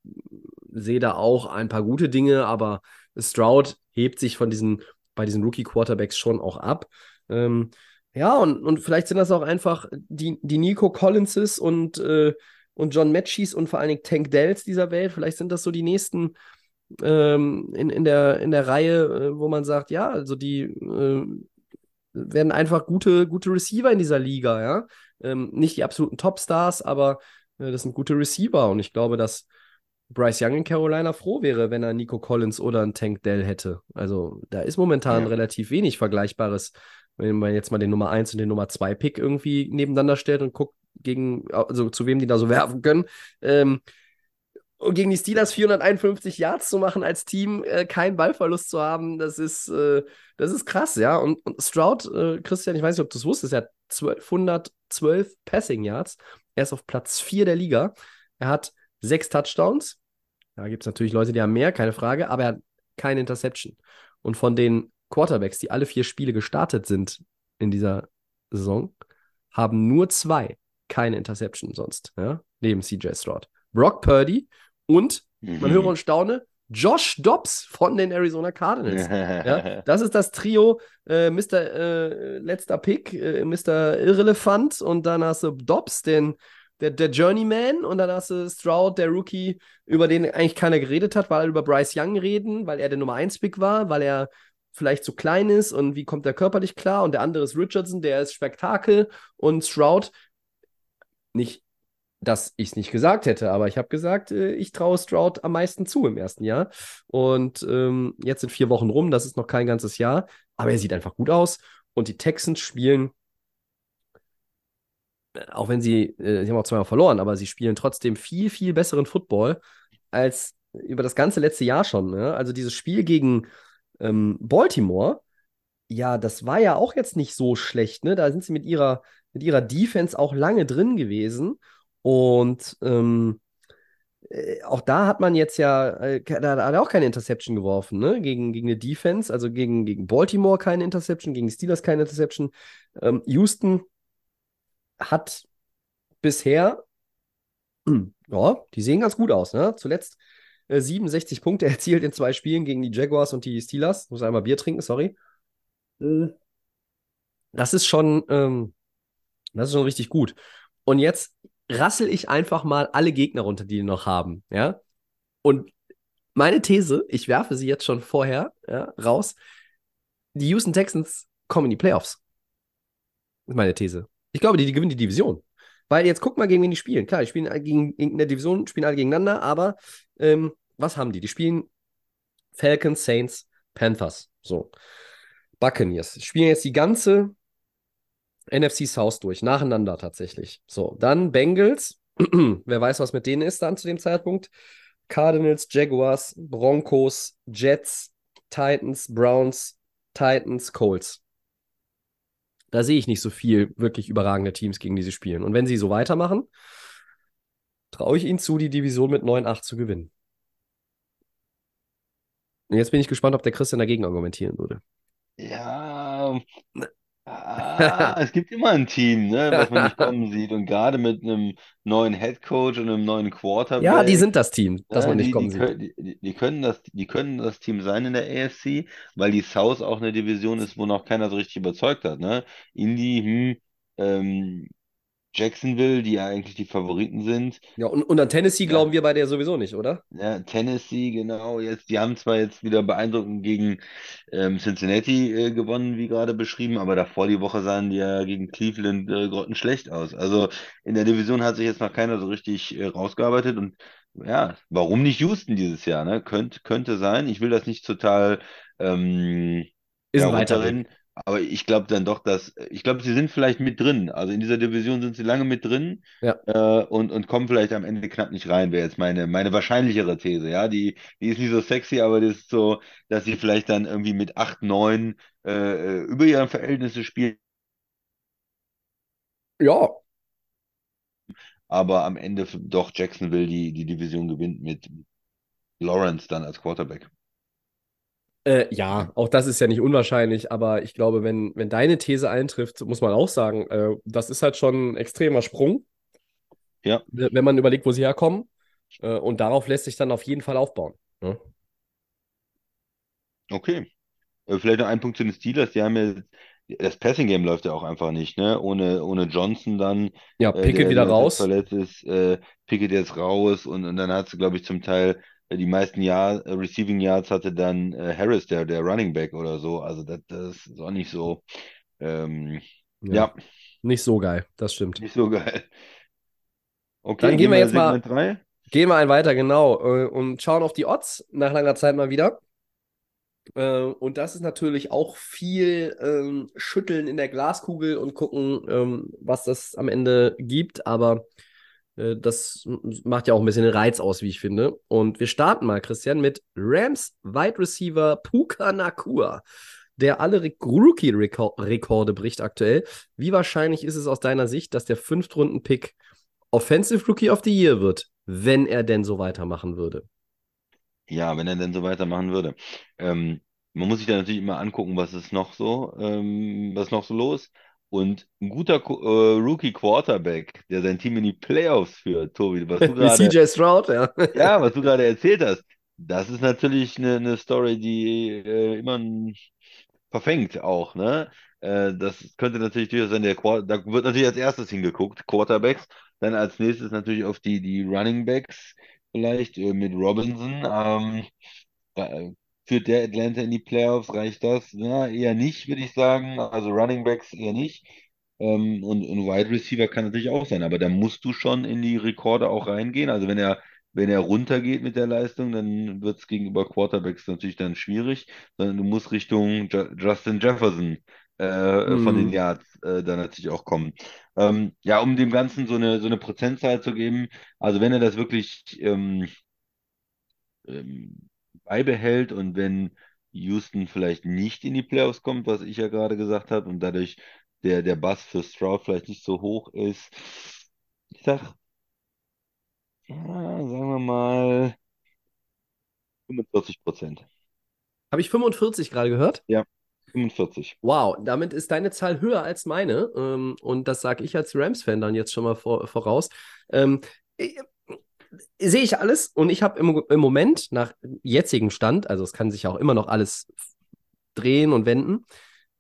sehe da auch ein paar gute Dinge, aber Stroud hebt sich von diesen, bei diesen Rookie-Quarterbacks schon auch ab. Ähm, ja, und, und vielleicht sind das auch einfach die, die Nico Collinses und, äh, und John Matchies und vor allen Dingen Tank Dells dieser Welt. Vielleicht sind das so die nächsten ähm, in, in, der, in der Reihe, äh, wo man sagt, ja, also die äh, werden einfach gute, gute Receiver in dieser Liga, ja. Ähm, nicht die absoluten Topstars, aber äh, das sind gute Receiver und ich glaube, dass Bryce Young in Carolina froh wäre, wenn er Nico Collins oder einen Tank Dell hätte. Also da ist momentan ja. relativ wenig Vergleichbares, wenn man jetzt mal den Nummer 1 und den Nummer 2 Pick irgendwie nebeneinander stellt und guckt, gegen, also zu wem die da so werfen können. Ähm, und gegen die Steelers 451 Yards zu machen als Team, äh, keinen Ballverlust zu haben, das ist, äh, das ist krass, ja. Und, und Stroud, äh, Christian, ich weiß nicht, ob du es wusstest, er hat 1212 Passing Yards. Er ist auf Platz 4 der Liga. Er hat sechs Touchdowns. Da gibt es natürlich Leute, die haben mehr, keine Frage, aber er hat keine Interception. Und von den Quarterbacks, die alle vier Spiele gestartet sind in dieser Saison, haben nur zwei keine Interception sonst, ja, neben CJ Stroud. Brock Purdy und, mhm. man höre und staune, Josh Dobbs von den Arizona Cardinals. ja, das ist das Trio äh, Mr. Äh, letzter Pick, äh, Mr. Irrelevant und dann hast du Dobbs, den, der, der Journeyman und dann hast du Stroud, der Rookie, über den eigentlich keiner geredet hat, weil er über Bryce Young reden, weil er der Nummer 1 Pick war, weil er vielleicht zu klein ist und wie kommt er körperlich klar und der andere ist Richardson, der ist Spektakel und Stroud nicht dass ich es nicht gesagt hätte, aber ich habe gesagt, äh, ich traue Stroud am meisten zu im ersten Jahr. Und ähm, jetzt sind vier Wochen rum, das ist noch kein ganzes Jahr, aber er sieht einfach gut aus. Und die Texans spielen, äh, auch wenn sie, äh, sie haben auch zweimal verloren, aber sie spielen trotzdem viel, viel besseren Football als über das ganze letzte Jahr schon. Ne? Also dieses Spiel gegen ähm, Baltimore, ja, das war ja auch jetzt nicht so schlecht. Ne? Da sind sie mit ihrer, mit ihrer Defense auch lange drin gewesen. Und ähm, äh, auch da hat man jetzt ja, äh, da hat er auch keine Interception geworfen, ne? Gegen, gegen eine Defense, also gegen, gegen Baltimore keine Interception, gegen die Steelers keine Interception. Ähm, Houston hat bisher, ja, die sehen ganz gut aus, ne? Zuletzt äh, 67 Punkte erzielt in zwei Spielen gegen die Jaguars und die Steelers. Muss einmal Bier trinken, sorry. Äh. Das ist schon, ähm, das ist schon richtig gut. Und jetzt rassel ich einfach mal alle Gegner runter, die die noch haben, ja. Und meine These, ich werfe sie jetzt schon vorher ja, raus, die Houston Texans kommen in die Playoffs. Meine These. Ich glaube, die, die gewinnen die Division. Weil jetzt guck mal, gegen wen die spielen. Klar, die spielen gegen, in der Division, spielen alle gegeneinander, aber ähm, was haben die? Die spielen Falcons, Saints, Panthers. So. Buccaneers. Spielen jetzt die ganze NFC South durch, nacheinander tatsächlich. So, dann Bengals. Wer weiß, was mit denen ist dann zu dem Zeitpunkt. Cardinals, Jaguars, Broncos, Jets, Titans, Browns, Titans, Colts. Da sehe ich nicht so viel wirklich überragende Teams, gegen die sie spielen. Und wenn sie so weitermachen, traue ich ihnen zu, die Division mit 9-8 zu gewinnen. Und jetzt bin ich gespannt, ob der Christian dagegen argumentieren würde. Ja, Ah, es gibt immer ein Team, ne, was man nicht kommen sieht. Und gerade mit einem neuen Headcoach und einem neuen Quarterback. Ja, die sind das Team, das ne, man nicht die, kommen die, sieht. können, die, die, können das, die können das Team sein in der AFC, weil die South auch eine Division ist, wo noch keiner so richtig überzeugt hat. Ne? Indy, hm, ähm, Jacksonville, die ja eigentlich die Favoriten sind. Ja, und, und an Tennessee Ja. glauben wir beide ja sowieso nicht, oder? Ja, Tennessee, genau. Jetzt, die haben zwar jetzt wieder beeindruckend gegen ähm, Cincinnati äh, gewonnen, wie gerade beschrieben, aber davor die Woche sahen die ja gegen Cleveland äh, grottenschlecht aus. Also in der Division hat sich jetzt noch keiner so richtig äh, rausgearbeitet und ja, warum nicht Houston dieses Jahr, ne? Könnt, könnte sein. Ich will das nicht total ähm, Ist ja, ein weiter Weg. runterreden, aber ich glaube dann doch, dass, ich glaube, sie sind vielleicht mit drin. Also in dieser Division sind sie lange mit drin Ja. äh, und, und kommen vielleicht am Ende knapp nicht rein, wäre jetzt meine, meine wahrscheinlichere These. Ja, die, die ist nicht so sexy, aber das ist so, dass sie vielleicht dann irgendwie mit 8, 9 äh, äh, über ihre Verhältnisse spielen, Ja, aber am Ende doch Jacksonville die, die Division gewinnt mit Lawrence dann als Quarterback. Äh, ja, auch das ist ja nicht unwahrscheinlich, aber ich glaube, wenn, wenn deine These eintrifft, muss man auch sagen, äh, das ist halt schon ein extremer Sprung, Ja. wenn man überlegt, wo sie herkommen. Äh, und darauf lässt sich dann auf jeden Fall aufbauen. ne? Okay. Äh, Vielleicht noch ein Punkt zu den Steelers. Die haben ja, das Passing Game läuft ja auch einfach nicht, ne? Ohne, ohne Johnson dann, Ja, äh, Pickett der wieder jetzt raus. verletzt ist, äh, Pickett jetzt raus und, und dann hat sie, glaube ich, zum Teil die meisten Jahr, äh, Receiving Yards hatte dann äh, Harris, der, der Running Back oder so. Also das, das ist auch nicht so, ähm, ja, Nicht so geil, das stimmt. nicht so geil. Okay, Dann gehen wir jetzt mal- Segment 3. Gehen wir ein weiter, genau, äh, und schauen auf die Odds nach langer Zeit mal wieder. Äh, und das ist natürlich auch viel ähm, Schütteln in der Glaskugel und gucken, ähm, was das am Ende gibt. Aber äh, das m- macht ja auch ein bisschen den Reiz aus, wie ich finde. Und wir starten mal, Christian, mit Rams Wide Receiver Puka Nakua, der alle Re Rookie-Rekorde bricht aktuell. Wie wahrscheinlich ist es aus deiner Sicht, dass der Fünftrunden-Pick Offensive Rookie of the Year wird, wenn er denn so weitermachen würde? Ja, wenn er denn so weitermachen würde. Ähm, man muss sich da natürlich immer angucken, was ist noch so, ähm, was ist noch so los. Und ein guter äh, Rookie Quarterback, der sein Team in die Playoffs führt, Tobi, was du gerade, CJ Stroud, ja. ja, was du gerade erzählt hast, das ist natürlich eine, eine Story, die äh, immer verfängt auch, ne? Äh, das könnte natürlich durchaus sein, der Quar da wird natürlich als erstes hingeguckt, Quarterbacks, dann als nächstes natürlich auf die, die Running Backs, vielleicht äh, mit Robinson. Ähm, äh, führt der Atlanta in die Playoffs? Reicht das? Ja, eher nicht, würde ich sagen. Also Running Backs eher nicht. Ähm, und, und Wide Receiver kann natürlich auch sein, aber da musst du schon in die Rekorde auch reingehen. Also wenn er, wenn er runtergeht mit der Leistung, dann wird es gegenüber Quarterbacks natürlich dann schwierig, sondern du musst Richtung Ju Justin Jefferson äh, von den Mhm. Yards äh, dann natürlich auch kommen. Ähm, ja, um dem Ganzen so eine, so eine Prozentzahl zu geben, also wenn er das wirklich ähm, ähm, beibehält und wenn Houston vielleicht nicht in die Playoffs kommt, was ich ja gerade gesagt habe, und dadurch der, der Bass für Stroud vielleicht nicht so hoch ist, ich sag, ja, sagen wir mal 45 Prozent. Habe ich 45 gerade gehört? 45. Wow, damit ist deine Zahl höher als meine. Ähm, und das sage ich als Rams-Fan dann jetzt schon mal vor, voraus. Sehe ich alles und ich habe im, im Moment nach jetzigem Stand, also es kann sich auch immer noch alles drehen und wenden,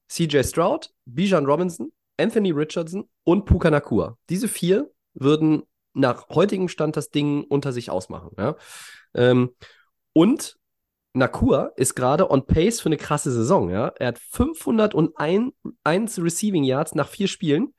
CJ Stroud, Bijan Robinson, Anthony Richardson und Puka Nakua. Diese vier würden nach heutigem Stand das Ding unter sich ausmachen. Ja? Ähm, und Nakua ist gerade on pace für eine krasse Saison. Ja? Er hat 501 Receiving Yards nach vier Spielen.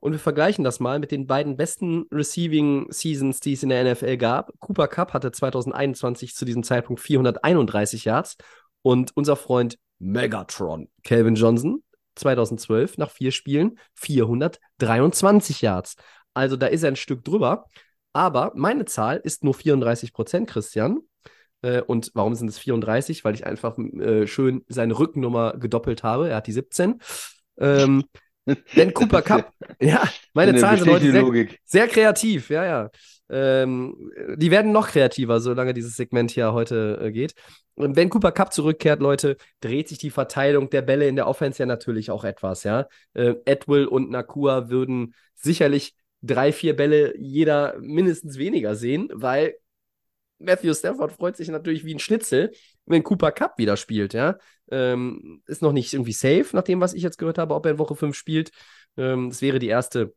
Und wir vergleichen das mal mit den beiden besten Receiving Seasons, die es in der NFL gab. Cooper Cup hatte 2021 zu diesem Zeitpunkt 431 Yards. Und unser Freund Megatron, Calvin Johnson, 2012 nach vier Spielen 423 Yards. Also da ist er ein Stück drüber. Aber meine Zahl ist nur 34 Prozent, Christian. Äh, Und warum sind es 34? Weil ich einfach äh, schön seine Rückennummer gedoppelt habe. Er hat die 17. Ähm, denn Cooper Cup, ja, meine eine Zahlen sind heute sehr, sehr kreativ, ja, ja. Ähm, die werden noch kreativer, solange dieses Segment hier heute äh, geht. Und wenn Cooper Cup zurückkehrt, Leute, dreht sich die Verteilung der Bälle in der Offense ja natürlich auch etwas, ja. Äh, Edwill und Nakua würden sicherlich drei, vier Bälle jeder mindestens weniger sehen, weil Matthew Stafford freut sich natürlich wie ein Schnitzel, wenn Cooper Cup wieder spielt, ja. Ähm, ist noch nicht irgendwie safe, nach dem, was ich jetzt gehört habe, ob er in Woche 5 spielt. Ähm, das wäre die erste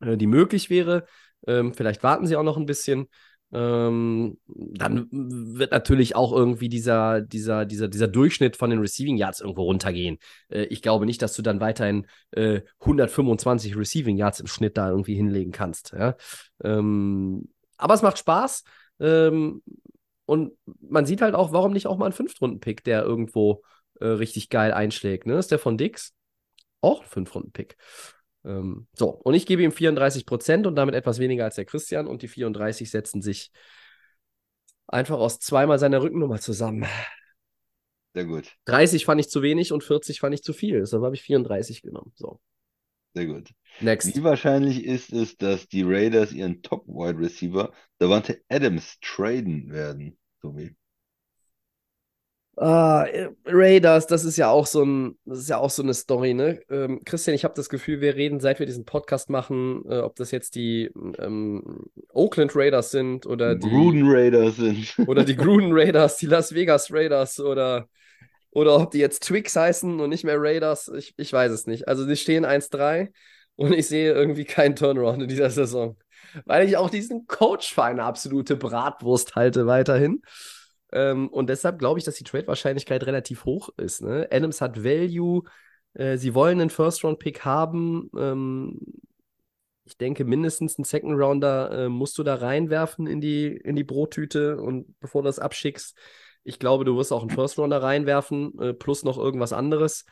äh, die möglich wäre. Ähm, vielleicht warten sie auch noch ein bisschen. Ähm, dann wird natürlich auch irgendwie dieser, dieser, dieser, dieser Durchschnitt von den Receiving Yards irgendwo runtergehen. Äh, ich glaube nicht, dass du dann weiterhin äh, 125 Receiving Yards im Schnitt da irgendwie hinlegen kannst. Ja? Ähm, aber es macht Spaß. Ähm, und man sieht halt auch, warum nicht auch mal ein Fünftrunden-Pick, der irgendwo äh, richtig geil einschlägt. Ne? Ist der von Dix? Auch ein Fünftrunden-Pick. Ähm, so, und ich gebe ihm 34 Prozent und damit etwas weniger als der Christian. Und die 34 setzen sich einfach aus zweimal seiner Rückennummer zusammen. Sehr gut. 30 fand ich zu wenig und 40 fand ich zu viel. Deshalb habe ich 34 genommen. So. Sehr gut. Next. Wie wahrscheinlich ist es, dass die Raiders ihren Top-Wide Receiver Davante Adams traden werden, Tobi? Ah, Raiders, das ist ja auch so ein, das ist ja auch so eine Story, ne? Ähm, Christian, ich habe das Gefühl, wir reden, seit wir diesen Podcast machen, äh, ob das jetzt die ähm, Oakland Raiders sind oder die Gruden Raiders sind. oder die Gruden Raiders, die Las Vegas Raiders oder oder ob die jetzt Twix heißen und nicht mehr Raiders, ich, ich weiß es nicht. Also die stehen 1-3 und ich sehe irgendwie keinen Turnaround in dieser Saison, weil ich auch diesen Coach für eine absolute Bratwurst halte weiterhin. Ähm, und deshalb glaube ich, dass die Trade-Wahrscheinlichkeit relativ hoch ist. Ne? Adams hat Value. Äh, sie wollen einen First-Round-Pick haben. Ähm, ich denke, mindestens einen Second-Rounder äh, musst du da reinwerfen in die, in die Brottüte und bevor du das abschickst. Ich glaube, du wirst auch einen First-Rounder reinwerfen, äh, plus noch irgendwas anderes.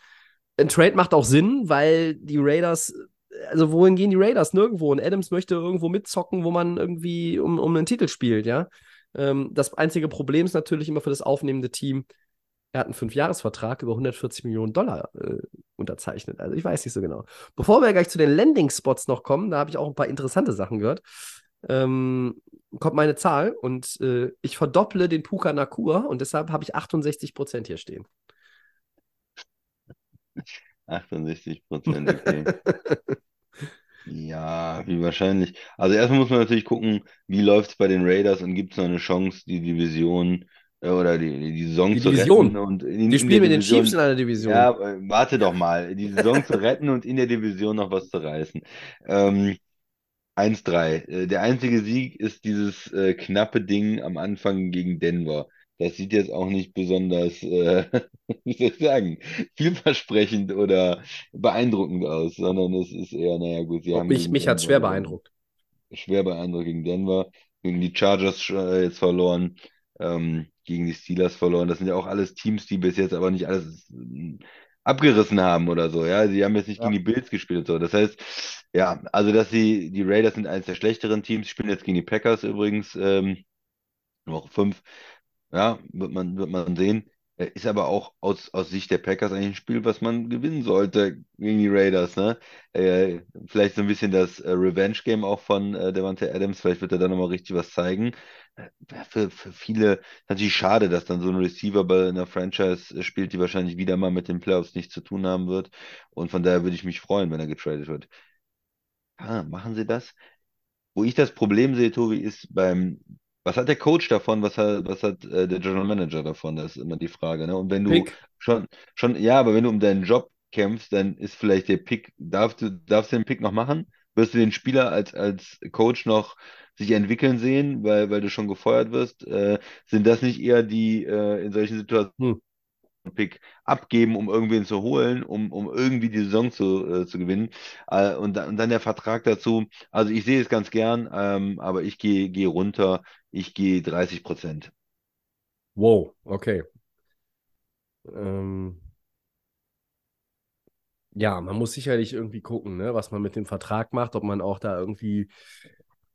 Ein Trade macht auch Sinn, weil die Raiders also wohin gehen die Raiders? Nirgendwo. Und Adams möchte irgendwo mitzocken, wo man irgendwie um, um einen Titel spielt, ja. Ähm, das einzige Problem ist natürlich immer für das aufnehmende Team, er hat einen Fünfjahresvertrag über 140 Millionen Dollar äh, unterzeichnet. Also ich weiß nicht so genau. Bevor wir gleich zu den Landing-Spots noch kommen, da habe ich auch ein paar interessante Sachen gehört, ähm, kommt meine Zahl und äh, ich verdopple den Puka Nakur und deshalb habe ich 68 Prozent hier stehen. 68 Prozent, okay. Ja, wie wahrscheinlich. Also erstmal muss man natürlich gucken, wie läuft es bei den Raiders und gibt es noch eine Chance, die Division äh, oder die, die Saison Die zu Division. retten und in, Die in spielen der mit den Division. Chiefs in einer Division. Ja, äh, warte doch mal, die Saison zu retten und in der Division noch was zu reißen. Ähm, 1-3. Äh, Der einzige Sieg ist dieses äh, knappe Ding am Anfang gegen Denver. Das sieht jetzt auch nicht besonders, äh, wie soll ich sagen, vielversprechend oder beeindruckend aus, sondern es ist eher, naja, gut, sie Auch haben mich mich hat schwer gewonnen. beeindruckt. Schwer beeindruckt gegen Denver, gegen die Chargers äh, jetzt verloren, ähm, gegen die Steelers verloren. Das sind ja auch alles Teams, die bis jetzt aber nicht alles mm, abgerissen haben oder so. Ja, sie haben jetzt nicht Ja. gegen die Bills gespielt und so. Das heißt, ja, also dass sie, die Raiders sind eines der schlechteren Teams, spielen jetzt gegen die Packers übrigens, ähm, Woche 5. Ja, wird man, wird man sehen. Äh, Ist aber auch aus, aus Sicht der Packers eigentlich ein Spiel, was man gewinnen sollte gegen die Raiders, ne? Äh, vielleicht so ein bisschen das äh, Revenge-Game auch von äh, Davante Adams, vielleicht wird er da nochmal richtig was zeigen. Äh, für, für viele natürlich schade, dass dann so ein Receiver bei einer Franchise spielt, die wahrscheinlich wieder mal mit den Playoffs nichts zu tun haben wird. Und von daher würde ich mich freuen, wenn er getradet wird. Ah, machen sie das? Wo ich das Problem sehe, Tobi, ist beim, was hat der Coach davon, was hat, was hat äh, der General Manager davon? Das ist immer die Frage, ne? Und wenn du Pick. schon, schon, ja, aber wenn du um deinen Job kämpfst, dann ist vielleicht der Pick, darfst du, darfst du den Pick noch machen? Wirst du den Spieler als, als Coach noch sich entwickeln sehen, weil, weil du schon gefeuert wirst? Äh, sind das nicht eher die äh, in solchen Situationen Hm. Pick abgeben, um irgendwen zu holen, um, um irgendwie die Saison zu, äh, zu gewinnen. Äh, und, dann, und dann der Vertrag dazu. Also ich sehe es ganz gern, ähm, aber ich gehe gehe runter. Ich gehe 30 Prozent. Wow, okay. Ähm, ja, man muss sicherlich irgendwie gucken, ne, was man mit dem Vertrag macht, ob man auch da irgendwie,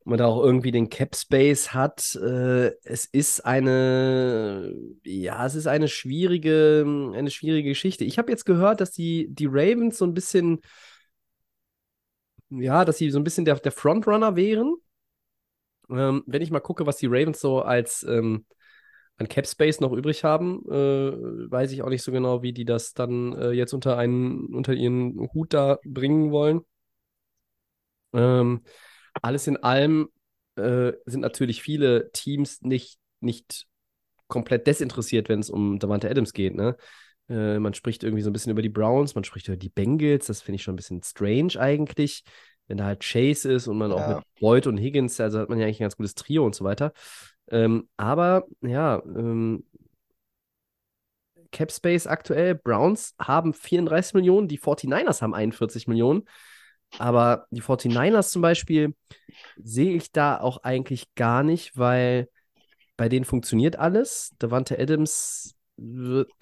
man da auch irgendwie den Cap Space hat. Äh, es ist eine, ja, es ist eine schwierige, eine schwierige Geschichte. Ich habe jetzt gehört, dass die, die Ravens so ein bisschen, ja, dass sie so ein bisschen der, der Frontrunner wären. Ähm, wenn ich mal gucke, was die Ravens so als ähm, an Cap Space noch übrig haben, äh, weiß ich auch nicht so genau, wie die das dann äh, jetzt unter einen, unter ihren Hut da bringen wollen. Ähm, alles in allem äh, sind natürlich viele Teams nicht, nicht komplett desinteressiert, wenn es um Davante Adams geht, ne? Äh, man spricht irgendwie so ein bisschen über die Browns, man spricht über die Bengals, das finde ich schon ein bisschen strange eigentlich. wenn da halt Chase ist und man auch Ja. mit Boyd und Higgins, also hat man ja eigentlich ein ganz gutes Trio und so weiter. Ähm, aber ja, ähm, Cap Space aktuell, Browns haben 34 Millionen, die 49ers haben 41 Millionen. Aber die 49ers zum Beispiel sehe ich da auch eigentlich gar nicht, weil bei denen funktioniert alles. Davante Adams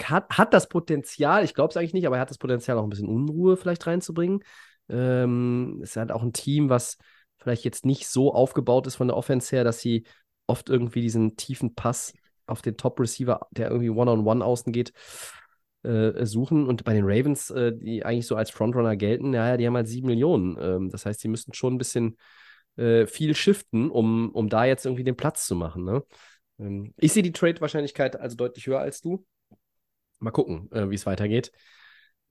hat, hat das Potenzial, ich glaube es eigentlich nicht, aber er hat das Potenzial auch ein bisschen Unruhe vielleicht reinzubringen. Ähm, ist halt auch ein Team, was vielleicht jetzt nicht so aufgebaut ist von der Offense her, dass sie oft irgendwie diesen tiefen Pass auf den Top-Receiver, der irgendwie One-on-One außen geht, äh, suchen. Und bei den Ravens, äh, die eigentlich so als Frontrunner gelten, ja, die haben halt sieben Millionen. Ähm, das heißt, die müssten schon ein bisschen äh, viel shiften, um, um da jetzt irgendwie den Platz zu machen. Ne? Ähm, ich sehe die Trade-Wahrscheinlichkeit also deutlich höher als du. Mal gucken, äh, wie es weitergeht.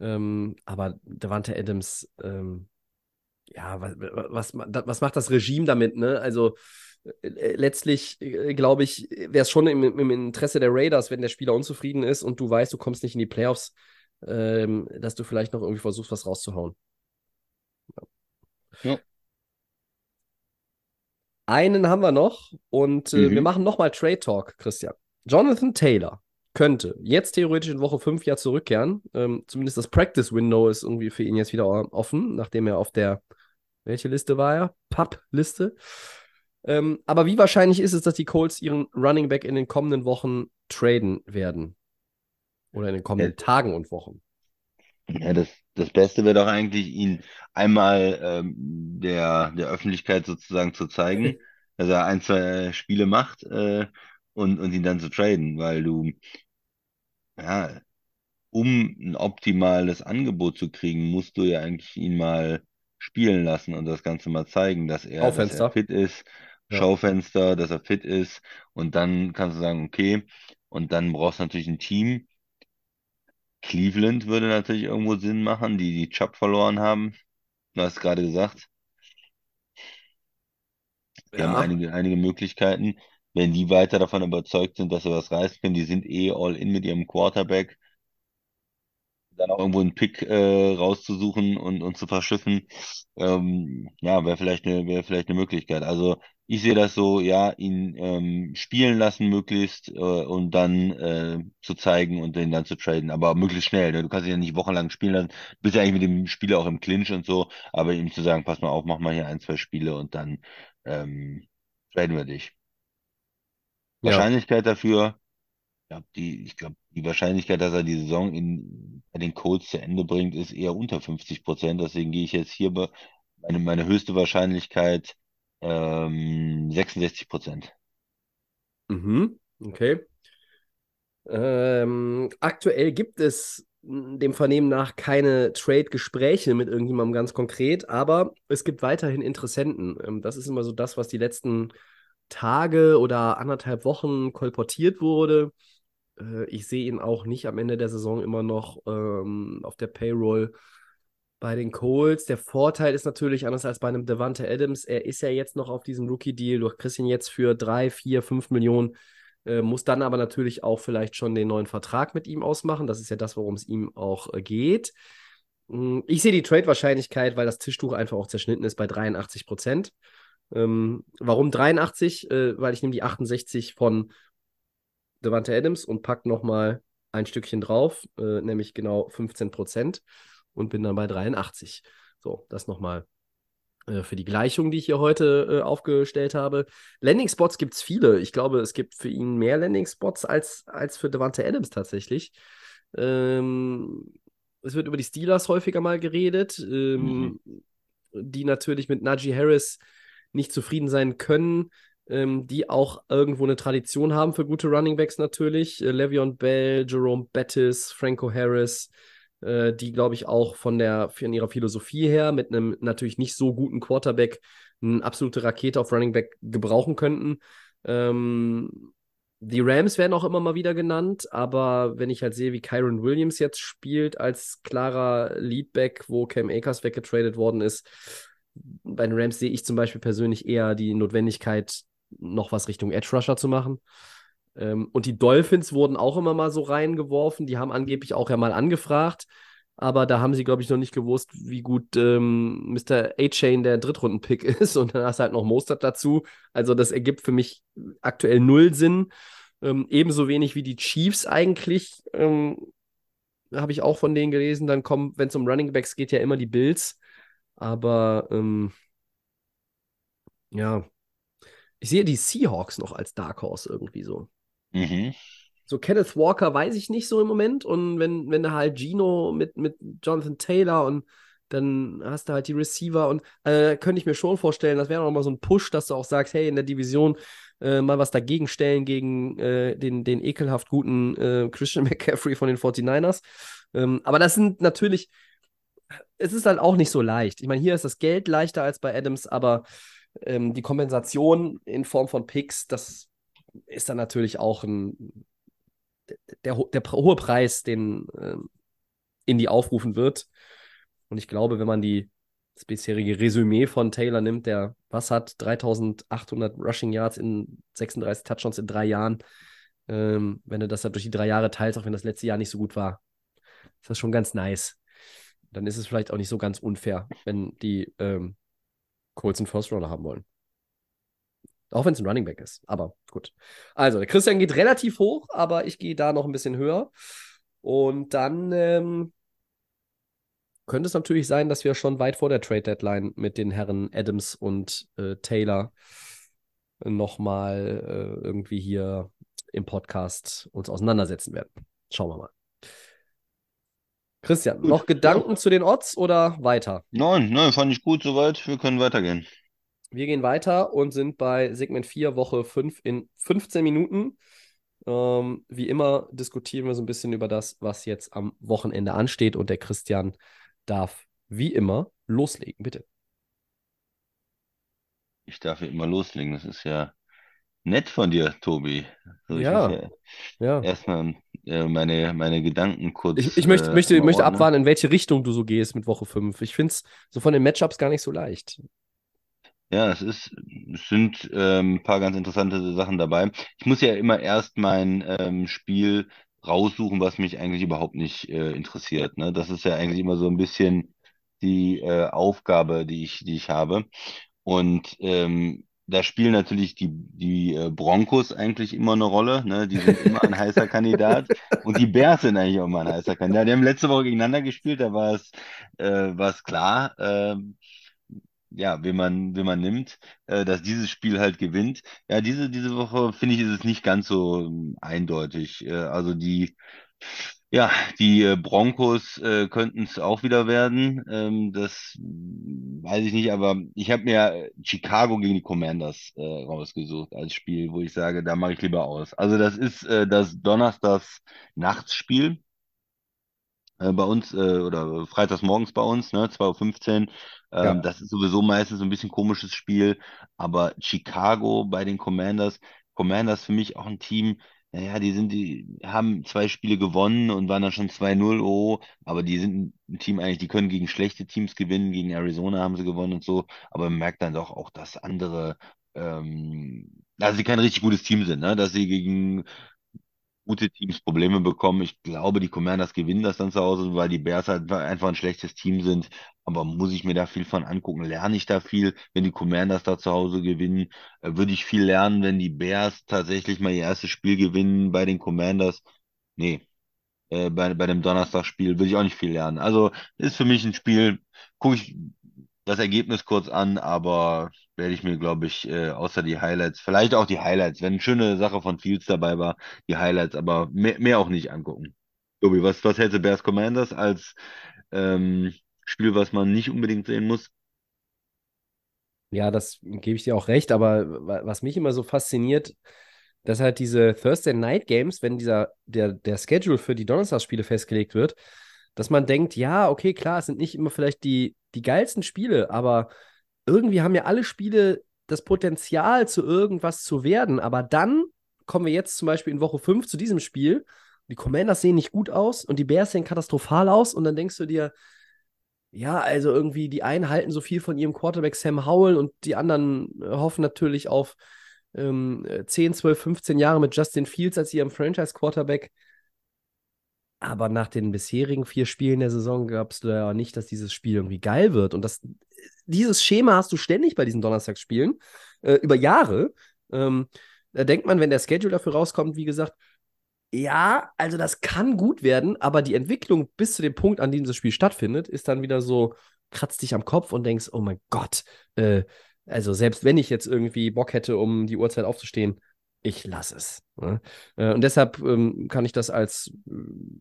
Ähm, aber Davante Adams, ähm, ja, was, was, was macht das Regime damit, ne? Also äh, letztlich, äh, glaube ich, wäre es schon im, im, Interesse der Raiders, wenn der Spieler unzufrieden ist und du weißt, du kommst nicht in die Playoffs, ähm, dass du vielleicht noch irgendwie versuchst, was rauszuhauen. Ja. Einen haben wir noch und äh, Mhm. wir machen nochmal Trade Talk, Christian. Jonathan Taylor könnte jetzt theoretisch in Woche 5 ja zurückkehren. Ähm, zumindest das Practice Window ist irgendwie für ihn jetzt wieder offen, nachdem er auf der, welche Liste war er? Pub-Liste. Ähm, aber wie wahrscheinlich ist es, dass die Colts ihren Running Back in den kommenden Wochen traden werden? Oder in den kommenden Ja. Tagen und Wochen? Ja, das, das Beste wäre doch eigentlich, ihn einmal ähm, der, der Öffentlichkeit sozusagen zu zeigen, dass er ein, zwei Spiele macht äh, und, und ihn dann zu traden, weil du, ja, um ein optimales Angebot zu kriegen, musst du ja eigentlich ihn mal spielen lassen und das Ganze mal zeigen, dass er, dass er fit ist, Ja. Schaufenster, dass er fit ist und dann kannst du sagen, okay, und dann brauchst du natürlich ein Team. Cleveland würde natürlich irgendwo Sinn machen, die die Chubb verloren haben. Du hast gerade gesagt, die haben einige, einige Möglichkeiten. Wenn die weiter davon überzeugt sind, dass sie was reißen können, die sind eh all in mit ihrem Quarterback, dann auch irgendwo einen Pick äh, rauszusuchen und, und zu verschiffen, ähm, ja, wäre vielleicht eine, wäre vielleicht eine Möglichkeit. Also ich sehe das so, ja, ihn ähm, spielen lassen möglichst äh, und dann äh, zu zeigen und den dann zu traden, aber möglichst schnell. Ne? Du kannst ihn ja nicht wochenlang spielen lassen. Du bist ja eigentlich mit dem Spieler auch im Clinch und so, aber ihm zu sagen, pass mal auf, mach mal hier ein, zwei Spiele und dann ähm, traden wir dich. Ja. Wahrscheinlichkeit dafür, ja, die, ich glaube, die Wahrscheinlichkeit, dass er die Saison in, bei den Colts zu Ende bringt, ist eher unter 50 Prozent. Deswegen gehe ich jetzt hier bei meine, meine höchste Wahrscheinlichkeit ähm, 66 Prozent. Mhm, okay. Ähm, aktuell gibt es mh, dem Vernehmen nach keine Trade-Gespräche mit irgendjemandem ganz konkret, aber es gibt weiterhin Interessenten. Ähm, das ist immer so das, was die letzten Tage oder anderthalb Wochen kolportiert wurde. Äh, ich sehe ihn auch nicht am Ende der Saison immer noch ähm, auf der Payroll bei den Colts. Der Vorteil ist natürlich, anders als bei einem Devante Adams, er ist ja jetzt noch auf diesem Rookie-Deal. Du kriegst ihn jetzt für drei, vier, fünf Millionen, äh, muss dann aber natürlich auch vielleicht schon den neuen Vertrag mit ihm ausmachen. Das ist ja das, worum es ihm auch äh, geht. Mm, Ich sehe die Trade-Wahrscheinlichkeit, weil das Tischtuch einfach auch zerschnitten ist, bei 83 Prozent. Ähm, warum 83? Äh, weil ich nehme die 68 von Devante Adams und pack nochmal ein Stückchen drauf, äh, nämlich genau 15 Prozent und bin dann bei 83. So, das nochmal äh, für die Gleichung, die ich hier heute äh, aufgestellt habe. Landing-Spots gibt es viele. Ich glaube, es gibt für ihn mehr Landing-Spots als, als für Devante Adams tatsächlich. Ähm, es wird über die Steelers häufiger mal geredet, ähm, die natürlich mit Najee Harris nicht zufrieden sein können, ähm, die auch irgendwo eine Tradition haben für gute Runningbacks natürlich. Äh, Le'Veon Bell, Jerome Bettis, Franco Harris, äh, die, glaube ich, auch von, der, von ihrer Philosophie her mit einem natürlich nicht so guten Quarterback eine absolute Rakete auf Running Back gebrauchen könnten. Ähm, die Rams werden auch immer mal wieder genannt, aber wenn ich halt sehe, wie Kyron Williams jetzt spielt als klarer Leadback, wo Cam Akers weggetradet worden ist, bei den Rams sehe ich zum Beispiel persönlich eher die Notwendigkeit, noch was Richtung Edge Rusher zu machen. Ähm, und die Dolphins wurden auch immer mal so reingeworfen. Die haben angeblich auch ja mal angefragt. aber da haben sie, glaube ich, noch nicht gewusst, wie gut ähm, Mr. A-Chain der Drittrunden-Pick ist und dann hast du halt noch Mostert dazu. Also das ergibt für mich aktuell null Sinn. Ähm, ebenso wenig wie die Chiefs eigentlich. Ähm, Habe ich auch von denen gelesen. Dann kommen, wenn es um Running Backs geht, ja immer die Bills. Aber ähm, ja, ich sehe die Seahawks noch als Dark Horse irgendwie so. Mhm. So Kenneth Walker weiß ich nicht so im Moment. Und wenn, wenn da halt Gino mit, mit Jonathan Taylor und dann hast du halt die Receiver und äh, könnte ich mir schon vorstellen, das wäre nochmal so ein Push, dass du auch sagst, hey, in der Division äh, mal was dagegen stellen gegen äh, den, den ekelhaft guten äh, Christian McCaffrey von den 49ers. Ähm, aber das sind natürlich, es ist halt auch nicht so leicht. Ich meine, hier ist das Geld leichter als bei Adams, aber ähm, die Kompensation in Form von Picks, das ist dann natürlich auch ein, der, der, der hohe Preis, den ähm, Indy aufrufen wird. Und ich glaube, wenn man die, das bisherige Resümee von Taylor nimmt, der was hat, 3800 Rushing Yards in 36 Touchdowns in drei Jahren, ähm, wenn du das halt durch die drei Jahre teilst, auch wenn das letzte Jahr nicht so gut war, ist das schon ganz nice. Dann ist es vielleicht auch nicht so ganz unfair, wenn die ähm, Colts einen First Runner haben wollen. Auch wenn es ein Running Back ist. Aber gut. Also, der Christian geht relativ hoch, aber ich gehe da noch ein bisschen höher. Und dann ähm, könnte es natürlich sein, dass wir schon weit vor der Trade Deadline mit den Herren Adams und äh, Taylor nochmal äh, irgendwie hier im Podcast uns auseinandersetzen werden. Schauen wir mal. Christian, noch Gedanken ja. zu den Odds oder weiter? Nein, nein, fand ich gut soweit. Wir können weitergehen. Wir gehen weiter und sind bei Segment 4, Woche 5 in 15 Minuten. Ähm, wie immer diskutieren wir so ein bisschen über das, was jetzt am Wochenende ansteht. Und der Christian darf wie immer loslegen, bitte. Ich darf ja immer loslegen. Das ist ja nett von dir, Tobi. So, ich Ja. ja Ja. erstmal äh, meine, meine Gedanken kurz Ich, ich möchte, äh, möchte, möchte abwarten, in welche Richtung du so gehst mit Woche 5. Ich finde es so von den Matchups gar nicht so leicht. Ja, es ist, es sind ähm, ein paar ganz interessante Sachen dabei. Ich muss ja immer erst mein ähm, Spiel raussuchen, was mich eigentlich überhaupt nicht äh, interessiert. Ne? Das ist ja eigentlich immer so ein bisschen die äh, Aufgabe, die ich, die ich habe. Und ähm, da spielen natürlich die, die äh, Broncos eigentlich immer eine Rolle. Ne? Die sind immer ein heißer Kandidat. Und die Bears sind eigentlich auch immer ein heißer Kandidat. Die haben letzte Woche gegeneinander gespielt, da war es, äh, war es klar. ähm, ja, wen man, wen man nimmt, äh, dass dieses Spiel halt gewinnt. Ja, diese, diese Woche finde ich, ist es nicht ganz so ähm, eindeutig. Äh, also die, ja, die äh, Broncos äh, könnten es auch wieder werden. Ähm, das weiß ich nicht, aber ich habe mir Chicago gegen die Commanders äh, rausgesucht als Spiel, wo ich sage, da mache ich lieber aus. Also das ist äh, das Donnerstags Nachtsspiel äh, bei uns äh, oder freitags morgens bei uns, ne, 2.15 Uhr. Ähm, Ja. Das ist sowieso meistens ein bisschen komisches Spiel, aber Chicago bei den Commanders, Commanders für mich auch ein Team, naja, die sind, die haben zwei Spiele gewonnen und waren dann schon 2-0, oh, aber die sind ein Team eigentlich, die können gegen schlechte Teams gewinnen, gegen Arizona haben sie gewonnen und so, aber man merkt dann doch auch, dass andere, ähm, dass sie kein richtig gutes Team sind, ne, dass sie gegen gute Teams Probleme bekommen. Ich glaube, die Commanders gewinnen das dann zu Hause, weil die Bears halt einfach ein schlechtes Team sind. Aber muss ich mir da viel von angucken? Lerne ich da viel, wenn die Commanders da zu Hause gewinnen? Äh, würde ich viel lernen, wenn die Bears tatsächlich mal ihr erstes Spiel gewinnen bei den Commanders? Nee, äh, bei, bei dem Donnerstagsspiel würde ich auch nicht viel lernen. Also ist für mich ein Spiel, gucke ich das Ergebnis kurz an, aber werde ich mir, glaube ich, äh, außer die Highlights, vielleicht auch die Highlights, wenn eine schöne Sache von Fields dabei war, die Highlights, aber mehr, mehr auch nicht angucken. Tobi, was, was hältst du Bears Commanders als ähm, Spiel, was man nicht unbedingt sehen muss? Ja, das gebe ich dir auch recht, aber wa- was mich immer so fasziniert, dass halt diese Thursday Night Games, wenn dieser, der, der Schedule für die Donnerstagsspiele festgelegt wird, dass man denkt, ja, okay, klar, es sind nicht immer vielleicht die, die geilsten Spiele, aber irgendwie haben ja alle Spiele das Potenzial, zu irgendwas zu werden. Aber dann kommen wir jetzt zum Beispiel in Woche 5 zu diesem Spiel. Die Commanders sehen nicht gut aus und die Bears sehen katastrophal aus. Und dann denkst du dir, ja, also irgendwie die einen halten so viel von ihrem Quarterback Sam Howell und die anderen äh, hoffen natürlich auf ähm, äh, 10, 12, 15 Jahre mit Justin Fields als ihrem Franchise-Quarterback. Aber nach den bisherigen vier Spielen der Saison glaubst du ja nicht, dass dieses Spiel irgendwie geil wird. Und das, dieses Schema hast du ständig bei diesen Donnerstagsspielen, äh, über Jahre. Ähm, da denkt man, wenn der Schedule dafür rauskommt, wie gesagt, ja, also das kann gut werden, aber die Entwicklung bis zu dem Punkt, an dem das Spiel stattfindet, ist dann wieder so, kratzt dich am Kopf und denkst, oh mein Gott, äh, also selbst wenn ich jetzt irgendwie Bock hätte, um die Uhrzeit aufzustehen, ich lasse es. Ne? Äh, und deshalb ähm, kann ich das als äh,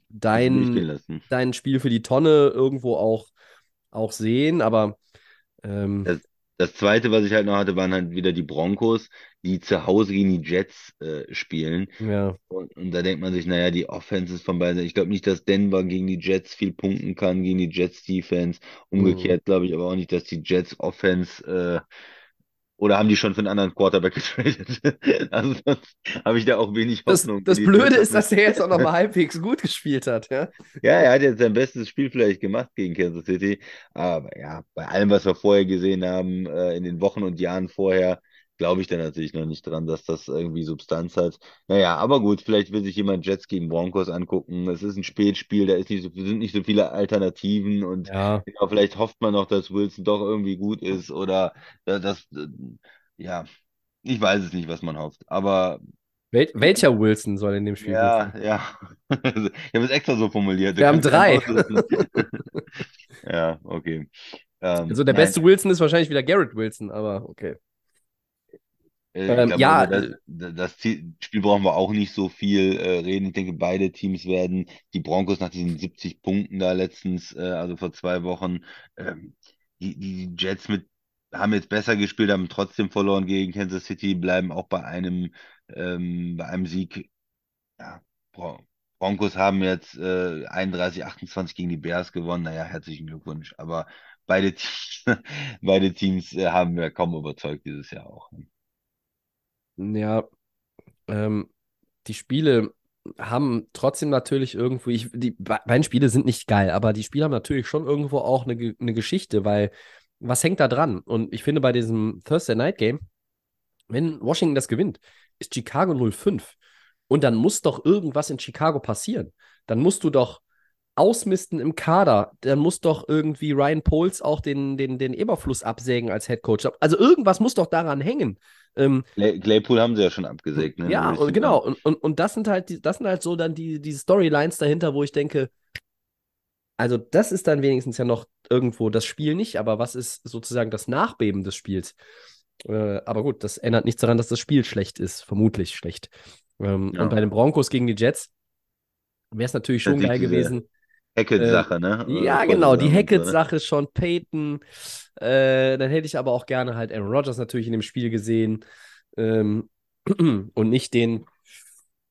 dein, dein Spiel für die Tonne irgendwo auch, auch sehen, aber ähm, das, das zweite, was ich halt noch hatte, waren halt wieder die Broncos, die zu Hause gegen die Jets äh, spielen. Ja. Und, und, da denkt man sich, naja, die Offenses von beiden. Ich glaube nicht, dass Denver gegen die Jets viel punkten kann, gegen die Jets Defense. Umgekehrt mhm. glaube ich aber auch nicht, dass die Jets Offense äh, oder haben die schon für einen anderen Quarterback getradet? also habe ich da auch wenig Hoffnung. Das, das Blöde ist, dass er jetzt auch noch mal halbwegs gut gespielt hat. Ja? ja, er hat jetzt sein bestes Spiel vielleicht gemacht gegen Kansas City. Aber ja, bei allem, was wir vorher gesehen haben, äh, in den Wochen und Jahren vorher, glaube ich da natürlich noch nicht dran, dass das irgendwie Substanz hat. Naja, aber gut, vielleicht will sich jemand Jets gegen Broncos angucken. Es ist ein Spätspiel, da ist nicht so, sind nicht so viele Alternativen und ja. genau, vielleicht hofft man noch, dass Wilson doch irgendwie gut ist oder äh, dass, äh, ja, ich weiß es nicht, was man hofft. Aber Wel welcher Wilson soll in dem Spiel Ja, sein? ja. ich habe es extra so formuliert. Wir haben drei. ja, okay. Ähm, also der nein. beste Wilson ist wahrscheinlich wieder Garrett Wilson, aber okay. Äh, ähm, glaube, ja, das, das, Spiel brauchen wir auch nicht so viel äh, reden. Ich denke, beide Teams werden die Broncos nach diesen 70 Punkten da letztens, äh, also vor zwei Wochen, ähm, die, die Jets mit haben jetzt besser gespielt, haben trotzdem verloren gegen Kansas City, bleiben auch bei einem, ähm, bei einem Sieg. Ja, Broncos haben jetzt äh, 31, 28 gegen die Bears gewonnen. Naja, herzlichen Glückwunsch. Aber beide Teams, beide Teams äh, haben wir kaum überzeugt dieses Jahr auch. Ja, ähm, die Spiele haben trotzdem natürlich irgendwo, ich, die beiden Spiele sind nicht geil, aber die Spiele haben natürlich schon irgendwo auch eine, eine Geschichte, weil was hängt da dran? Und ich finde bei diesem Thursday Night Game, wenn Washington das gewinnt, ist Chicago 05. Und dann muss doch irgendwas in Chicago passieren. Dann musst du doch ausmisten im Kader. Dann muss doch irgendwie Ryan Poles auch den, den, den Eberfluss absägen als Head Coach. Also irgendwas muss doch daran hängen. Ähm, Claypool haben sie ja schon abgesägt, ne? Ja, und, genau. Und, und, und das sind halt, die, das sind halt so dann die, die Storylines dahinter, wo ich denke, also das ist dann wenigstens ja noch irgendwo das Spiel nicht, aber was ist sozusagen das Nachbeben des Spiels? Äh, aber gut, das ändert nichts daran, dass das Spiel schlecht ist, vermutlich schlecht. Ähm, ja. Und bei den Broncos gegen die Jets wäre es natürlich schon geil gewesen. Hackett-Sache, äh, ne? Ja, genau, die Hackett-Sache, Sean Payton. Äh, dann hätte ich aber auch gerne halt Aaron Rodgers natürlich in dem Spiel gesehen. Ähm, und nicht den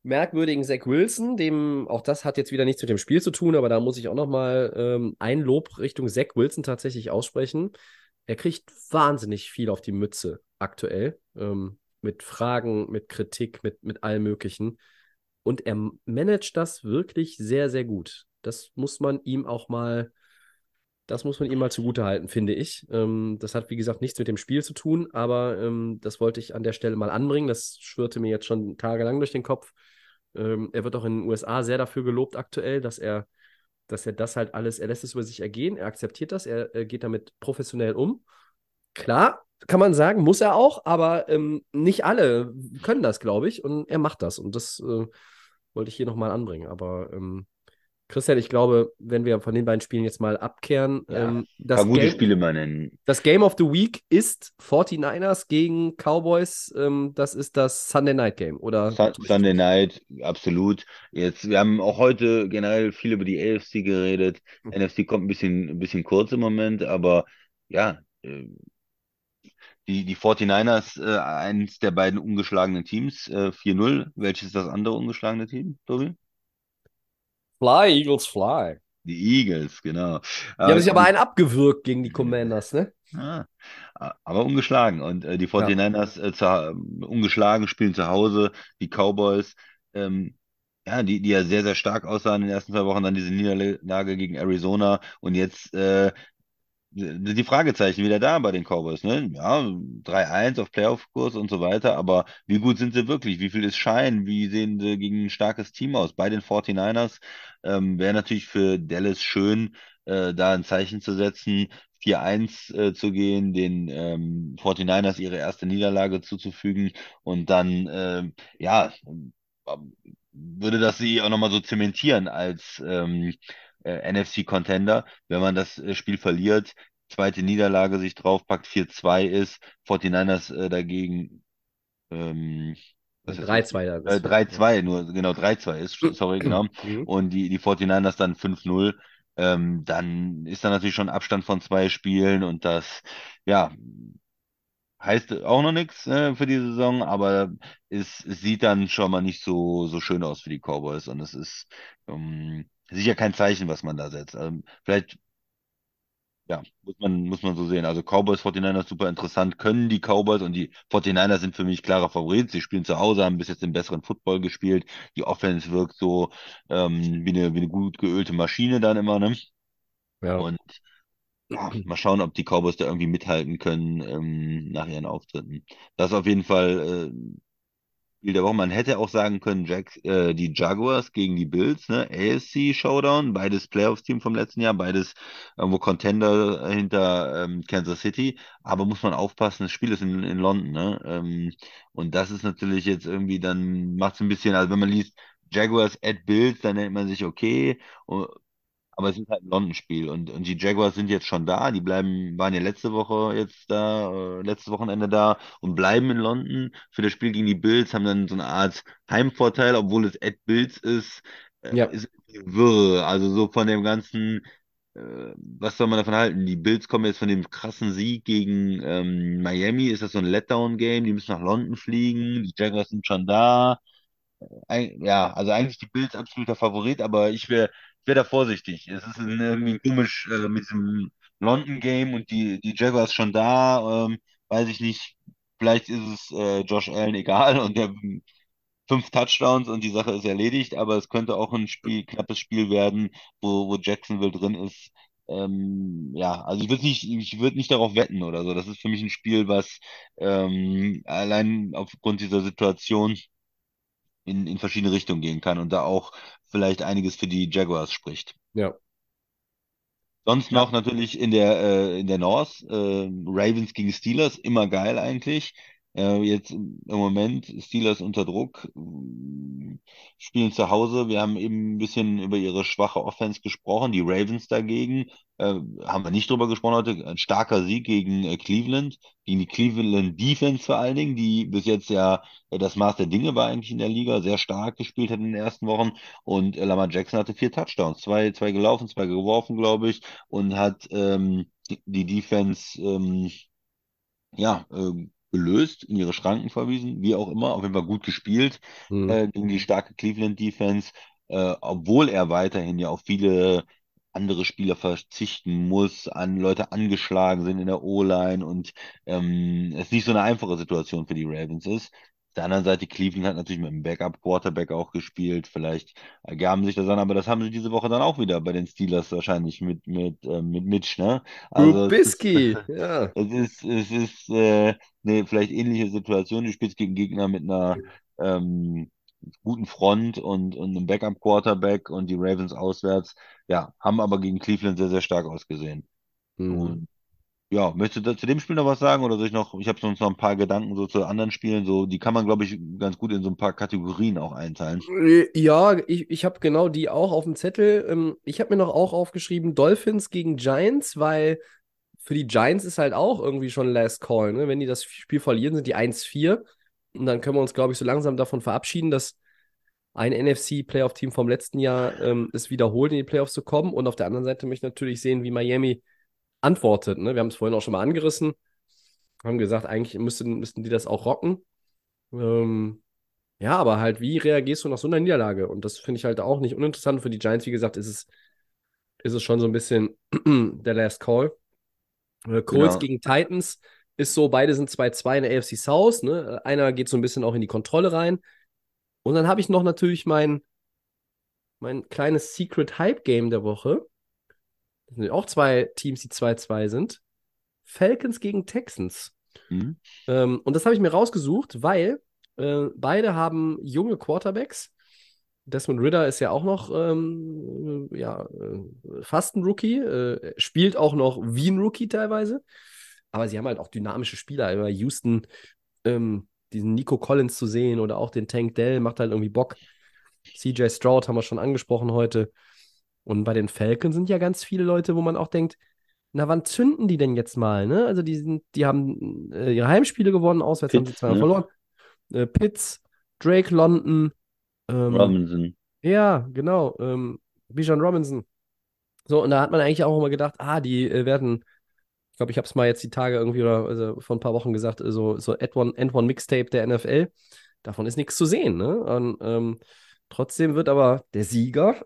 merkwürdigen Zach Wilson, dem auch das hat jetzt wieder nichts mit dem Spiel zu tun, aber da muss ich auch noch mal ähm, ein Lob Richtung Zach Wilson tatsächlich aussprechen. Er kriegt wahnsinnig viel auf die Mütze aktuell ähm, mit Fragen, mit Kritik, mit, mit allem Möglichen. Und er managt das wirklich sehr, sehr gut. Das muss man ihm auch mal, das muss man ihm mal zugutehalten, finde ich. Ähm, das hat, wie gesagt, nichts mit dem Spiel zu tun, aber ähm, das wollte ich an der Stelle mal anbringen. Das schwirrte mir jetzt schon tagelang durch den Kopf. Ähm, er wird auch in den USA sehr dafür gelobt aktuell, dass er, dass er das halt alles, er lässt es über sich ergehen, er akzeptiert das, er, er geht damit professionell um. Klar, kann man sagen, muss er auch, aber ähm, nicht alle können das, glaube ich, und er macht das. Und das äh, wollte ich hier nochmal anbringen. Aber ähm, Christian, ich glaube, wenn wir von den beiden Spielen jetzt mal abkehren, ja, ähm, das, Game, Spiele mal nennen. das Game of the Week ist 49ers gegen Cowboys. Ähm, das ist das Sunday Night Game, oder? Sun Sunday Night, absolut. Jetzt, wir haben auch heute generell viel über die AFC geredet. Mhm. NFC kommt ein bisschen, ein bisschen kurz im Moment, aber ja, äh, die, die 49ers, äh, eins der beiden ungeschlagenen Teams, äh, 4-0. Welches ist das andere ungeschlagene Team, Tobi? Fly, Eagles, fly. Die Eagles, genau. Die haben sich aber einen abgewürgt gegen die Commanders, ne? Ja, aber ungeschlagen. Und äh, die 49ers äh, zu, äh, ungeschlagen spielen zu Hause. Die Cowboys, ähm, ja, die, die ja sehr, sehr stark aussahen in den ersten zwei Wochen, dann diese Niederlage gegen Arizona und jetzt äh, die Fragezeichen wieder da bei den Cowboys, ne? Ja, 3-1 auf Playoff-Kurs und so weiter, aber wie gut sind sie wirklich? Wie viel ist Schein? Wie sehen sie gegen ein starkes Team aus? Bei den 49ers ähm, wäre natürlich für Dallas schön, äh, da ein Zeichen zu setzen, 4-1 äh, zu gehen, den ähm, 49ers ihre erste Niederlage zuzufügen und dann, äh, ja, würde das sie auch nochmal so zementieren als ähm, äh, NFC-Contender, wenn man das äh, Spiel verliert, zweite Niederlage sich draufpackt, 4-2 ist, 49ers äh, dagegen ähm, was ist das? 3-2 da Äh, bist. 3-2, nur genau 3-2 ist, sorry, genau. Mhm. Und die, die 49ers dann 5-0, ähm, dann ist da natürlich schon Abstand von zwei Spielen und das, ja, heißt auch noch nichts äh, für die Saison, aber es, es sieht dann schon mal nicht so, so schön aus für die Cowboys und es ist ähm, sicher kein Zeichen, was man da setzt. Ähm, vielleicht, ja, muss man, muss man so sehen. Also Cowboys, 49ers super interessant. Können die Cowboys und die 49ers sind für mich klarer Favorit. Sie spielen zu Hause, haben bis jetzt den besseren Football gespielt. Die Offense wirkt so ähm, wie eine, wie eine gut geölte Maschine dann immer, ne? Ja. Und ja, mal schauen, ob die Cowboys da irgendwie mithalten können ähm, nach ihren Auftritten. Das ist auf jeden Fall äh, Spiel der Woche. Man hätte auch sagen können, Jack, äh, die Jaguars gegen die Bills, ne? AFC Showdown, beides Playoffs-Team vom letzten Jahr, beides irgendwo Contender hinter ähm, Kansas City. Aber muss man aufpassen, das Spiel ist in, in London, ne? Ähm, und das ist natürlich jetzt irgendwie, dann macht es ein bisschen, also wenn man liest Jaguars at Bills, dann denkt man sich, okay, und, aber es ist halt ein London-Spiel und, und die Jaguars sind jetzt schon da. Die bleiben, waren ja letzte Woche jetzt da, äh, letztes Wochenende da und bleiben in London für das Spiel gegen die Bills, haben dann so eine Art Heimvorteil, obwohl es at Bills ist. Äh, Ja. ist wirr. Also so von dem ganzen, äh, was soll man davon halten? Die Bills kommen jetzt von dem krassen Sieg gegen ähm, Miami. Ist das so ein Letdown-Game? Die müssen nach London fliegen. Die Jaguars sind schon da. Eig- ja, also eigentlich die Bills absoluter Favorit, aber ich wäre wär da vorsichtig. Es ist irgendwie komisch äh, mit diesem London-Game und die, die Jaguars schon da. Ähm, weiß ich nicht. Vielleicht ist es äh, Josh Allen egal und der fünf Touchdowns und die Sache ist erledigt, aber es könnte auch ein Spiel, knappes Spiel werden, wo, wo Jacksonville drin ist. Ähm, ja, also ich würde nicht, ich würde nicht darauf wetten oder so. Das ist für mich ein Spiel, was ähm, allein aufgrund dieser Situation in, in verschiedene Richtungen gehen kann und da auch vielleicht einiges für die Jaguars spricht. Ja. Sonst noch natürlich in der, äh, in der North, äh, Ravens gegen Steelers, immer geil eigentlich. Äh, jetzt im Moment Steelers unter Druck, spielen zu Hause. Wir haben eben ein bisschen über ihre schwache Offense gesprochen. Die Ravens dagegen, äh, haben wir nicht drüber gesprochen heute. Ein starker Sieg gegen äh, Cleveland, gegen die Cleveland Defense vor allen Dingen, die bis jetzt ja äh, das Maß der Dinge war eigentlich in der Liga, sehr stark gespielt hat in den ersten Wochen. Und äh, Lamar Jackson hatte vier Touchdowns, zwei, zwei gelaufen, zwei geworfen, glaube ich, und hat ähm, die, die Defense ähm, ja, äh, gelöst, in ihre Schranken verwiesen, wie auch immer, auf jeden Fall gut gespielt Mhm. äh, gegen die starke Cleveland Defense, äh, obwohl er weiterhin ja auf viele andere Spieler verzichten muss, an Leute angeschlagen sind in der O-Line und ähm, es nicht so eine einfache Situation für die Ravens ist. Der anderen Seite, Cleveland hat natürlich mit einem Backup-Quarterback auch gespielt. Vielleicht ergaben sich das an, aber das haben sie diese Woche dann auch wieder bei den Steelers wahrscheinlich mit, mit, äh, mit Mitch, ne? Also es ist, ja. es ist, es ist äh, eine vielleicht ähnliche Situation. Du spielst gegen Gegner mit einer ähm, guten Front und, und einem Backup-Quarterback und die Ravens auswärts, ja, haben aber gegen Cleveland sehr, sehr stark ausgesehen. Mhm. Und ja, möchtest du zu dem Spiel noch was sagen oder soll ich noch, ich habe sonst noch ein paar Gedanken so zu anderen Spielen, so, die kann man, glaube ich, ganz gut in so ein paar Kategorien auch einteilen. Ja, ich, ich habe genau die auch auf dem Zettel. Ähm, Ich habe mir noch auch aufgeschrieben, Dolphins gegen Giants, weil für die Giants ist halt auch irgendwie schon Last Call. Ne? Wenn die das Spiel verlieren, sind die 1-4. Und dann können wir uns, glaube ich, so langsam davon verabschieden, dass ein NFC-Playoff-Team vom letzten Jahr ähm, es wiederholt, in die Playoffs zu kommen. Und auf der anderen Seite möchte ich natürlich sehen, wie Miami antwortet. Ne? Wir haben es vorhin auch schon mal angerissen. Haben gesagt, eigentlich müssten, müssten die das auch rocken. Ähm, ja, aber halt, wie reagierst du nach so einer Niederlage? Und das finde ich halt auch nicht uninteressant. Für die Giants, wie gesagt, ist es, ist es schon so ein bisschen der Last Call. Äh, Colts Genau. gegen Titans ist so, beide sind 2-2 in der AFC South. Ne? Einer geht so ein bisschen auch in die Kontrolle rein. Und dann habe ich noch natürlich mein, mein kleines Secret Hype Game der Woche. Das sind auch zwei Teams, die 2-2 sind. Falcons gegen Texans. Mhm. Ähm, und das habe ich mir rausgesucht, weil äh, beide haben junge Quarterbacks. Desmond Ritter ist ja auch noch ähm, ja, äh, fast ein Rookie, äh, spielt auch noch wie ein Rookie teilweise. Aber sie haben halt auch dynamische Spieler. Über Houston, ähm, diesen Nico Collins zu sehen oder auch den Tank Dell macht halt irgendwie Bock. CJ Stroud haben wir schon angesprochen heute. Und bei den Falcons sind ja ganz viele Leute, wo man auch denkt, na, wann zünden die denn jetzt mal? Ne? Also die, sind, die haben äh, ihre Heimspiele gewonnen, auswärts haben sie zweimal ne? verloren. Äh, Pitts, Drake London, ähm, Robinson. ja, genau, ähm, Bijan Robinson. So, und da hat man eigentlich auch immer gedacht, ah, die äh, werden, ich glaube, ich habe es mal jetzt die Tage irgendwie oder also vor ein paar Wochen gesagt, äh, so, so End-One End -One Mixtape der NFL. Davon ist nichts zu sehen, ne? Und ähm, trotzdem wird aber der Sieger,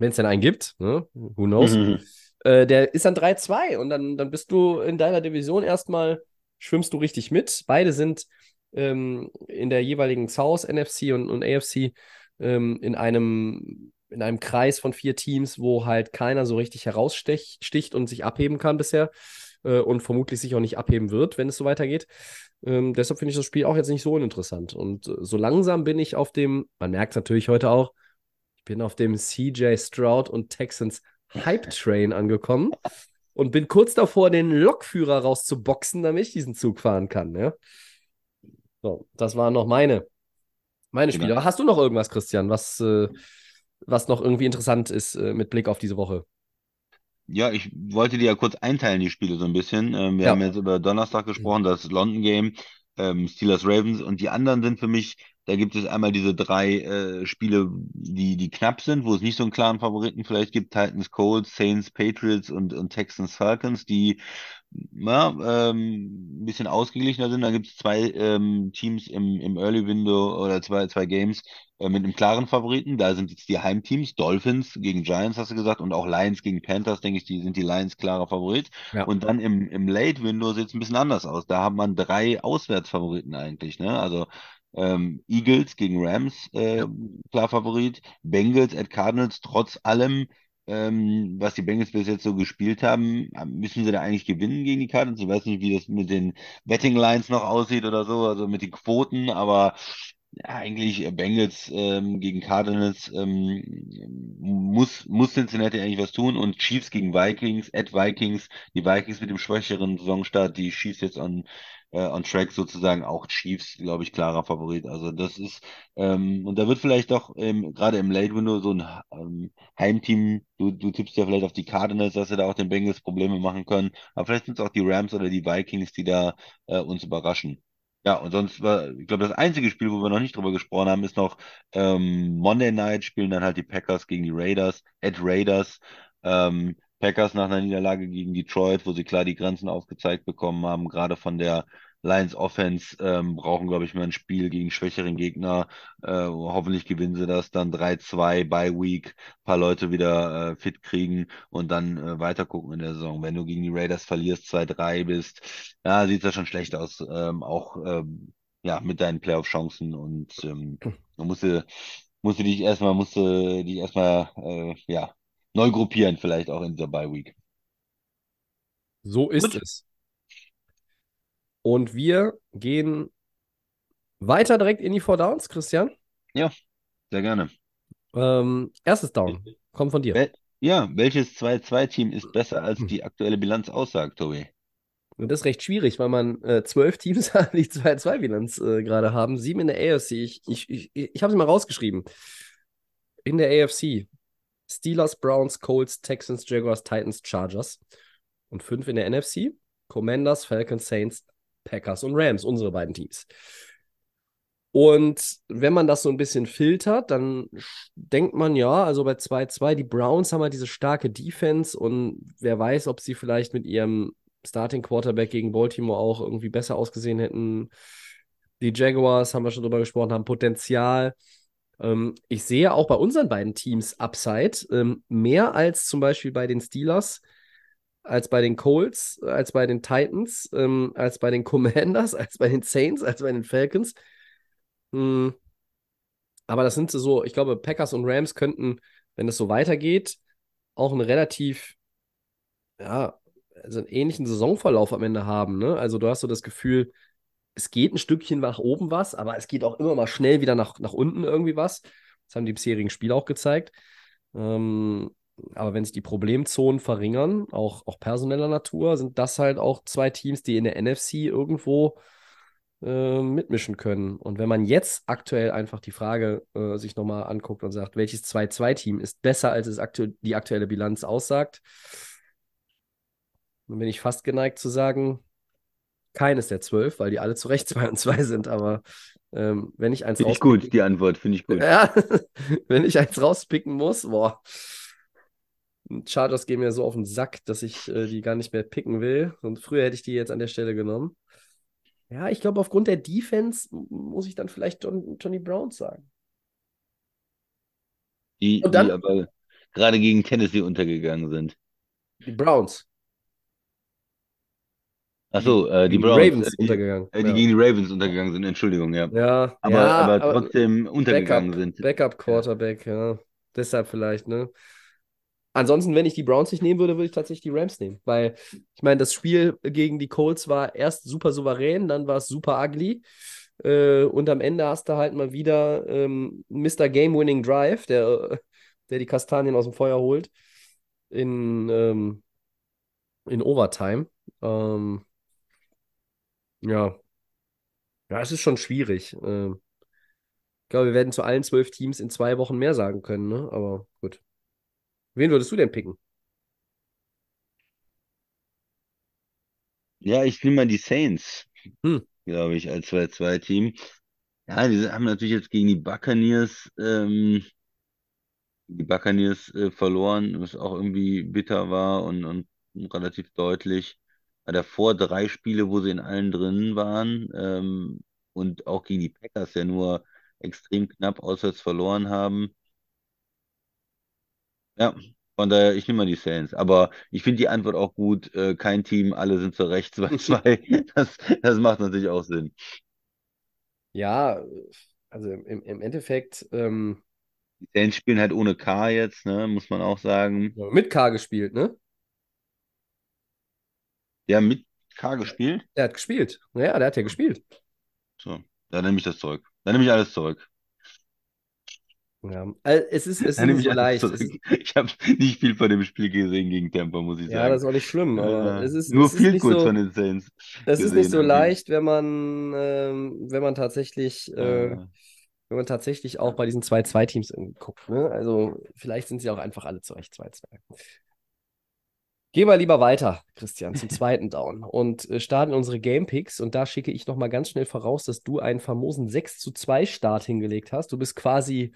wenn es denn einen gibt, ne? Who knows? Mhm. Äh, der ist dann 3-2 und dann, dann bist du in deiner Division erstmal, schwimmst du richtig mit. Beide sind ähm, in der jeweiligen South, NFC und, und AFC ähm, in einem, in einem Kreis von vier Teams, wo halt keiner so richtig heraussticht und sich abheben kann bisher äh, und vermutlich sich auch nicht abheben wird, wenn es so weitergeht. Ähm, deshalb finde ich das Spiel auch jetzt nicht so uninteressant. Und äh, so langsam bin ich auf dem, man merkt es natürlich heute auch, ich bin auf dem CJ Stroud und Texans Hype Train angekommen und bin kurz davor, den Lokführer rauszuboxen, damit ich diesen Zug fahren kann. Ja? So, das waren noch meine, meine Spiele. Genau. Hast du noch irgendwas, Christian, was, äh, was noch irgendwie interessant ist äh, mit Blick auf diese Woche? Ja, ich wollte die ja kurz einteilen, die Spiele so ein bisschen. Ähm, wir Ja. haben jetzt über Donnerstag gesprochen, das London Game, ähm, Steelers Ravens und die anderen sind für mich, da gibt es einmal diese drei äh, Spiele, die, die knapp sind, wo es nicht so einen klaren Favoriten vielleicht gibt, Titans, Colts, Saints, Patriots und, und Texans, Falcons, die ja, ähm, ein bisschen ausgeglichener sind. Da gibt es zwei ähm, Teams im, im Early Window oder zwei, zwei Games äh, mit einem klaren Favoriten. Da sind jetzt die Heimteams, Dolphins gegen Giants, hast du gesagt, und auch Lions gegen Panthers, denke ich, die sind die Lions klarer Favorit. Ja. Und dann im, im Late Window sieht es ein bisschen anders aus. Da hat man drei Auswärtsfavoriten eigentlich, ne? Also ähm, Eagles gegen Rams, äh, Ja. klar Favorit. Bengals at Cardinals, trotz allem, ähm, was die Bengals bis jetzt so gespielt haben, müssen sie da eigentlich gewinnen gegen die Cardinals. Ich weiß nicht, wie das mit den Betting Lines noch aussieht oder so, also mit den Quoten, aber ja, eigentlich äh, Bengals ähm, gegen Cardinals ähm, muss, muss Cincinnati eigentlich was tun und Chiefs gegen Vikings, at Vikings, die Vikings mit dem schwächeren Saisonstart, die Chiefs jetzt on, äh, on track sozusagen, auch Chiefs, glaube ich, klarer Favorit. Also das ist, ähm, und da wird vielleicht doch ähm, gerade im Late Window so ein ähm, Heimteam, du, du tippst ja vielleicht auf die Cardinals, dass sie da auch den Bengals Probleme machen können, aber vielleicht sind es auch die Rams oder die Vikings, die da äh, uns überraschen. Ja, und sonst war, ich glaube, das einzige Spiel, wo wir noch nicht drüber gesprochen haben, ist noch ähm, Monday Night spielen dann halt die Packers gegen die Raiders, at Raiders. Ähm, Packers nach einer Niederlage gegen Detroit, wo sie klar die Grenzen aufgezeigt bekommen haben, gerade von der Lions Offense, ähm, brauchen, glaube ich, mal ein Spiel gegen schwächeren Gegner. Äh, hoffentlich gewinnen sie das dann 3-2 bei Week, paar Leute wieder äh, fit kriegen und dann äh, weiter gucken in der Saison. Wenn du gegen die Raiders verlierst, 2-3 bist, ja, sieht das schon schlecht aus. Ähm, auch ähm, ja, mit deinen Playoff-Chancen und ähm, man musste, musste dich erstmal, musste dich erstmal äh, ja, neu gruppieren, vielleicht auch in dieser Bye Week. So ist Gut. es. Und wir gehen weiter direkt in die Four Downs, Christian. Sehr gerne. Ähm, erstes Down, kommt von dir. Wel ja, welches 2-2-Team ist besser als Hm. die aktuelle Bilanz aussagt, Tobi? Und das ist recht schwierig, weil man äh, zwölf Teams hat, die 2-2-Bilanz äh, gerade haben. Sieben in der AFC. Ich, ich, ich, ich habe sie mal rausgeschrieben. In der AFC. Steelers, Browns, Colts, Texans, Jaguars, Titans, Chargers. Und fünf in der NFC. Commanders, Falcons, Saints, Packers und Rams, unsere beiden Teams. Und wenn man das so ein bisschen filtert, dann denkt man ja, also bei 2-2, die Browns haben halt diese starke Defense und wer weiß, ob sie vielleicht mit ihrem Starting Quarterback gegen Baltimore auch irgendwie besser ausgesehen hätten. Die Jaguars, haben wir schon drüber gesprochen, haben Potenzial. Ähm, ich sehe auch bei unseren beiden Teams Upside, ähm, mehr als zum Beispiel bei den Steelers, als bei den Colts, als bei den Titans, ähm, als bei den Commanders, als bei den Saints, als bei den Falcons. Hm. Aber das sind so, ich glaube, Packers und Rams könnten, wenn es so weitergeht, auch einen relativ, ja, also einen ähnlichen Saisonverlauf am Ende haben. Ne? Also du hast so das Gefühl, es geht ein Stückchen nach oben was, aber es geht auch immer mal schnell wieder nach, nach unten irgendwie was. Das haben die bisherigen Spiele auch gezeigt. Ähm, aber wenn sich die Problemzonen verringern, auch, auch personeller Natur, sind das halt auch zwei Teams, die in der NFC irgendwo äh, mitmischen können. Und wenn man jetzt aktuell einfach die Frage äh, sich nochmal anguckt und sagt, welches 2-2-Team ist besser, als es aktu die aktuelle Bilanz aussagt, dann bin ich fast geneigt zu sagen, keines der zwölf, weil die alle zu Recht 2 und 2 sind. Aber ähm, wenn ich eins Finde ich gut, die Antwort, finde ich gut. Ja, wenn ich eins rauspicken muss, boah. Chargers gehen mir so auf den Sack, dass ich äh, die gar nicht mehr picken will. Und früher hätte ich die jetzt an der Stelle genommen. Ja, ich glaube, aufgrund der Defense muss ich dann vielleicht John, Johnny Browns sagen. Die, dann- die aber gerade gegen Tennessee untergegangen sind. Die Browns. Achso, äh, die Gegen Browns. Ravens äh, die, untergegangen. äh, die ja. gegen die Ravens untergegangen sind, Entschuldigung, ja. ja, Aber, ja, aber trotzdem untergegangen Backup, sind. Backup Quarterback, ja. Deshalb vielleicht, ne? Ansonsten, wenn ich die Browns nicht nehmen würde, würde ich tatsächlich die Rams nehmen. Weil, ich meine, das Spiel gegen die Colts war erst super souverän, dann war es super ugly. Äh, und am Ende hast du halt mal wieder ähm, Mr. Game-Winning Drive, der, der die Kastanien aus dem Feuer holt, in, ähm, in Overtime. Ähm, ja. Ja, es ist schon schwierig. Ähm, ich glaube, wir werden zu allen zwölf Teams in zwei Wochen mehr sagen können, ne? Aber gut. Wen würdest du denn picken? Ja, ich nehme mal die Saints, Hm. glaube ich, als 2-2-Team. Ja, die haben natürlich jetzt gegen die Buccaneers, ähm, die Buccaneers äh, verloren, was auch irgendwie bitter war und, und relativ deutlich. Davor drei Spiele, wo sie in allen drin waren, ähm, und auch gegen die Packers ja nur extrem knapp auswärts verloren haben. Ja, von daher, ich nehme mal die Saints. Aber ich finde die Antwort auch gut. Äh, kein Team, alle sind zu Recht 2-2. Das, das macht natürlich auch Sinn. Ja, also im, im Endeffekt ähm, Die Saints spielen halt ohne K jetzt, ne, muss man auch sagen. mit K gespielt, ne? Haben mit K gespielt. Der hat gespielt. Naja, der hat ja gespielt. So, dann nehme ich das zurück. Dann nehme ich alles zurück. Ja. Also es ist, es ist so leicht. Ist, Ich habe nicht viel von dem Spiel gesehen gegen Tampa, muss ich ja, sagen. das ist auch nicht schlimm, aber Äh, es ist, nur es ist viel nicht gut so, von den Saints es ist nicht so leicht, wenn man, ähm, wenn man tatsächlich, äh, Äh, wenn man tatsächlich auch bei diesen 2-2-Teams irgendwie guckt. Ne? Also vielleicht sind sie auch einfach alle zu Recht 2-2. Gehen wir lieber weiter, Christian, zum zweiten Down und äh, starten unsere Game Picks. Und da schicke ich nochmal ganz schnell voraus, dass du einen famosen 6 zu 2 Start hingelegt hast. Du bist quasi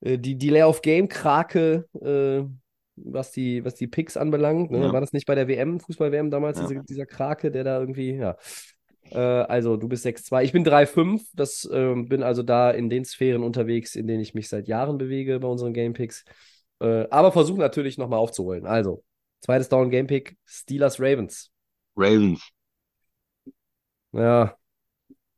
äh, die Delay of Game Krake, äh, was die, was die Picks anbelangt. Ne? Ja. War das nicht bei der WM, Fußball-WM damals, Ja. diese, dieser Krake, der da irgendwie, ja. Äh, also du bist 6-2. Ich bin 3-5. Das ähm, bin also da in den Sphären unterwegs, in denen ich mich seit Jahren bewege bei unseren Game Picks. Äh, aber versuche natürlich nochmal aufzuholen. Also, zweites Down Game Pick, Steelers Ravens. Ravens. Ja,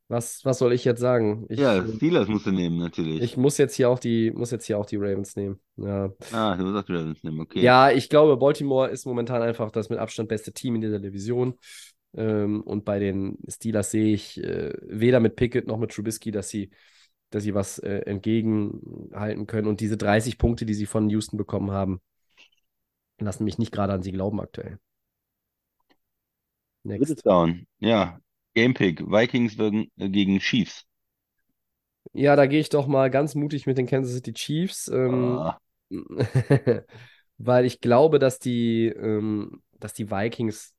was, was soll ich jetzt sagen? Ich, Ja, Steelers musst du nehmen, natürlich. ich muss jetzt hier auch die, muss jetzt hier auch die Ravens nehmen. Ja. Ah, du musst auch die Ravens nehmen, okay. Ja, ich glaube, Baltimore ist momentan einfach das mit Abstand beste Team in dieser Division. Ähm, und bei den Steelers sehe ich äh, weder mit Pickett noch mit Trubisky, dass sie, dass sie was äh, entgegenhalten können. Und diese 30 Punkte, die sie von Houston bekommen haben, lassen mich nicht gerade an sie glauben aktuell. Next. Down. Ja, Gamepick. Vikings gegen, äh, gegen Chiefs. Ja, da gehe ich doch mal ganz mutig mit den Kansas City Chiefs. Ähm, Ah, weil ich glaube, dass die, ähm, dass die Vikings,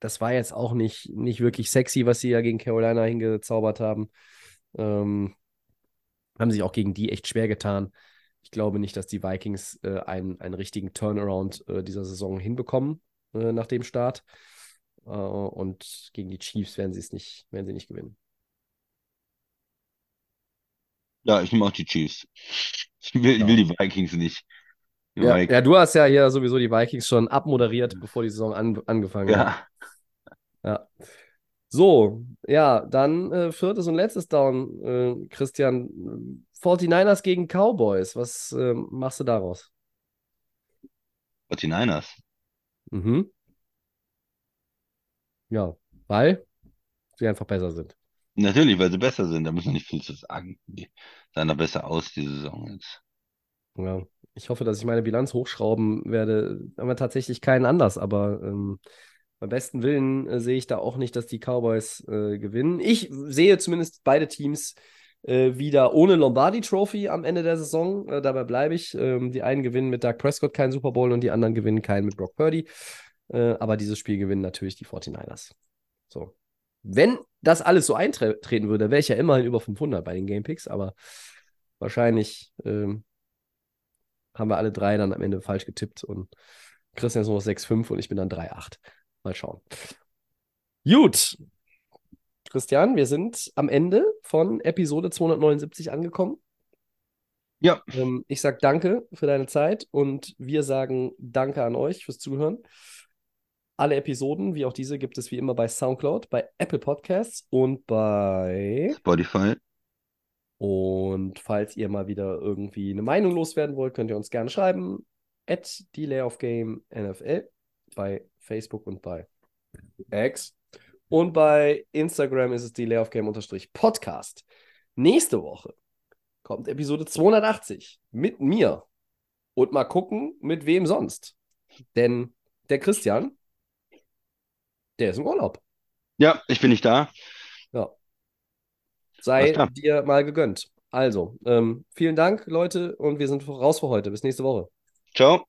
das war jetzt auch nicht, nicht wirklich sexy, was sie ja gegen Carolina hingezaubert haben. Ähm, haben sich auch gegen die echt schwer getan. Ich glaube nicht, dass die Vikings äh, einen, einen richtigen Turnaround äh, dieser Saison hinbekommen äh, nach dem Start. Äh, und gegen die Chiefs werden sie es nicht, werden sie nicht gewinnen. ja, ich nehme auch die Chiefs. Ich will, Ja. will die Vikings nicht. Die Ja, Vikings. ja, du hast ja hier sowieso die Vikings schon abmoderiert, bevor die Saison an, angefangen hat. Ja, Ja. So, ja, dann äh, viertes und letztes Down, äh, Christian. 49ers gegen Cowboys. Was äh, machst du daraus? 49ers. Mhm. Ja, weil sie einfach besser sind. Natürlich, weil sie besser sind. Da müssen wir nicht viel zu sagen. Die sahen da besser aus, die Saison jetzt. Ja, ich hoffe, dass ich meine Bilanz hochschrauben werde. Haben wir tatsächlich keinen anders, aber ähm, beim besten Willen äh, sehe ich da auch nicht, dass die Cowboys äh, gewinnen. Ich sehe zumindest beide Teams wieder ohne Lombardi-Trophy am Ende der Saison. Äh, dabei bleibe ich. Ähm, die einen gewinnen mit Doug Prescott keinen Super Bowl und die anderen gewinnen keinen mit Brock Purdy. Äh, aber dieses Spiel gewinnen natürlich die 49ers. So. Wenn das alles so eintreten würde, wäre ich ja immerhin über 500 bei den Game Picks, aber wahrscheinlich ähm, haben wir alle drei dann am Ende falsch getippt und Christian ist nur noch 6,5 und ich bin dann 3,8. Mal schauen. Gut. Christian, wir sind am Ende von Episode 279 angekommen. Ja, Ähm, ich sage danke für deine Zeit und wir sagen danke an euch fürs Zuhören. Alle Episoden, wie auch diese, gibt es wie immer bei SoundCloud, bei Apple Podcasts und bei. Spotify. Und falls ihr mal wieder irgendwie eine Meinung loswerden wollt, könnt ihr uns gerne schreiben. At Game NFL bei Facebook und bei X. Und bei Instagram ist es Delay of Game unterstrich Podcast. Nächste Woche kommt Episode 280 mit mir. Und mal gucken, mit wem sonst. Denn der Christian, der ist im Urlaub. Ja, ich bin nicht da. Ja. Sei dir mal gegönnt. Also, ähm, vielen Dank, Leute, und wir sind raus für heute. Bis nächste Woche. Ciao.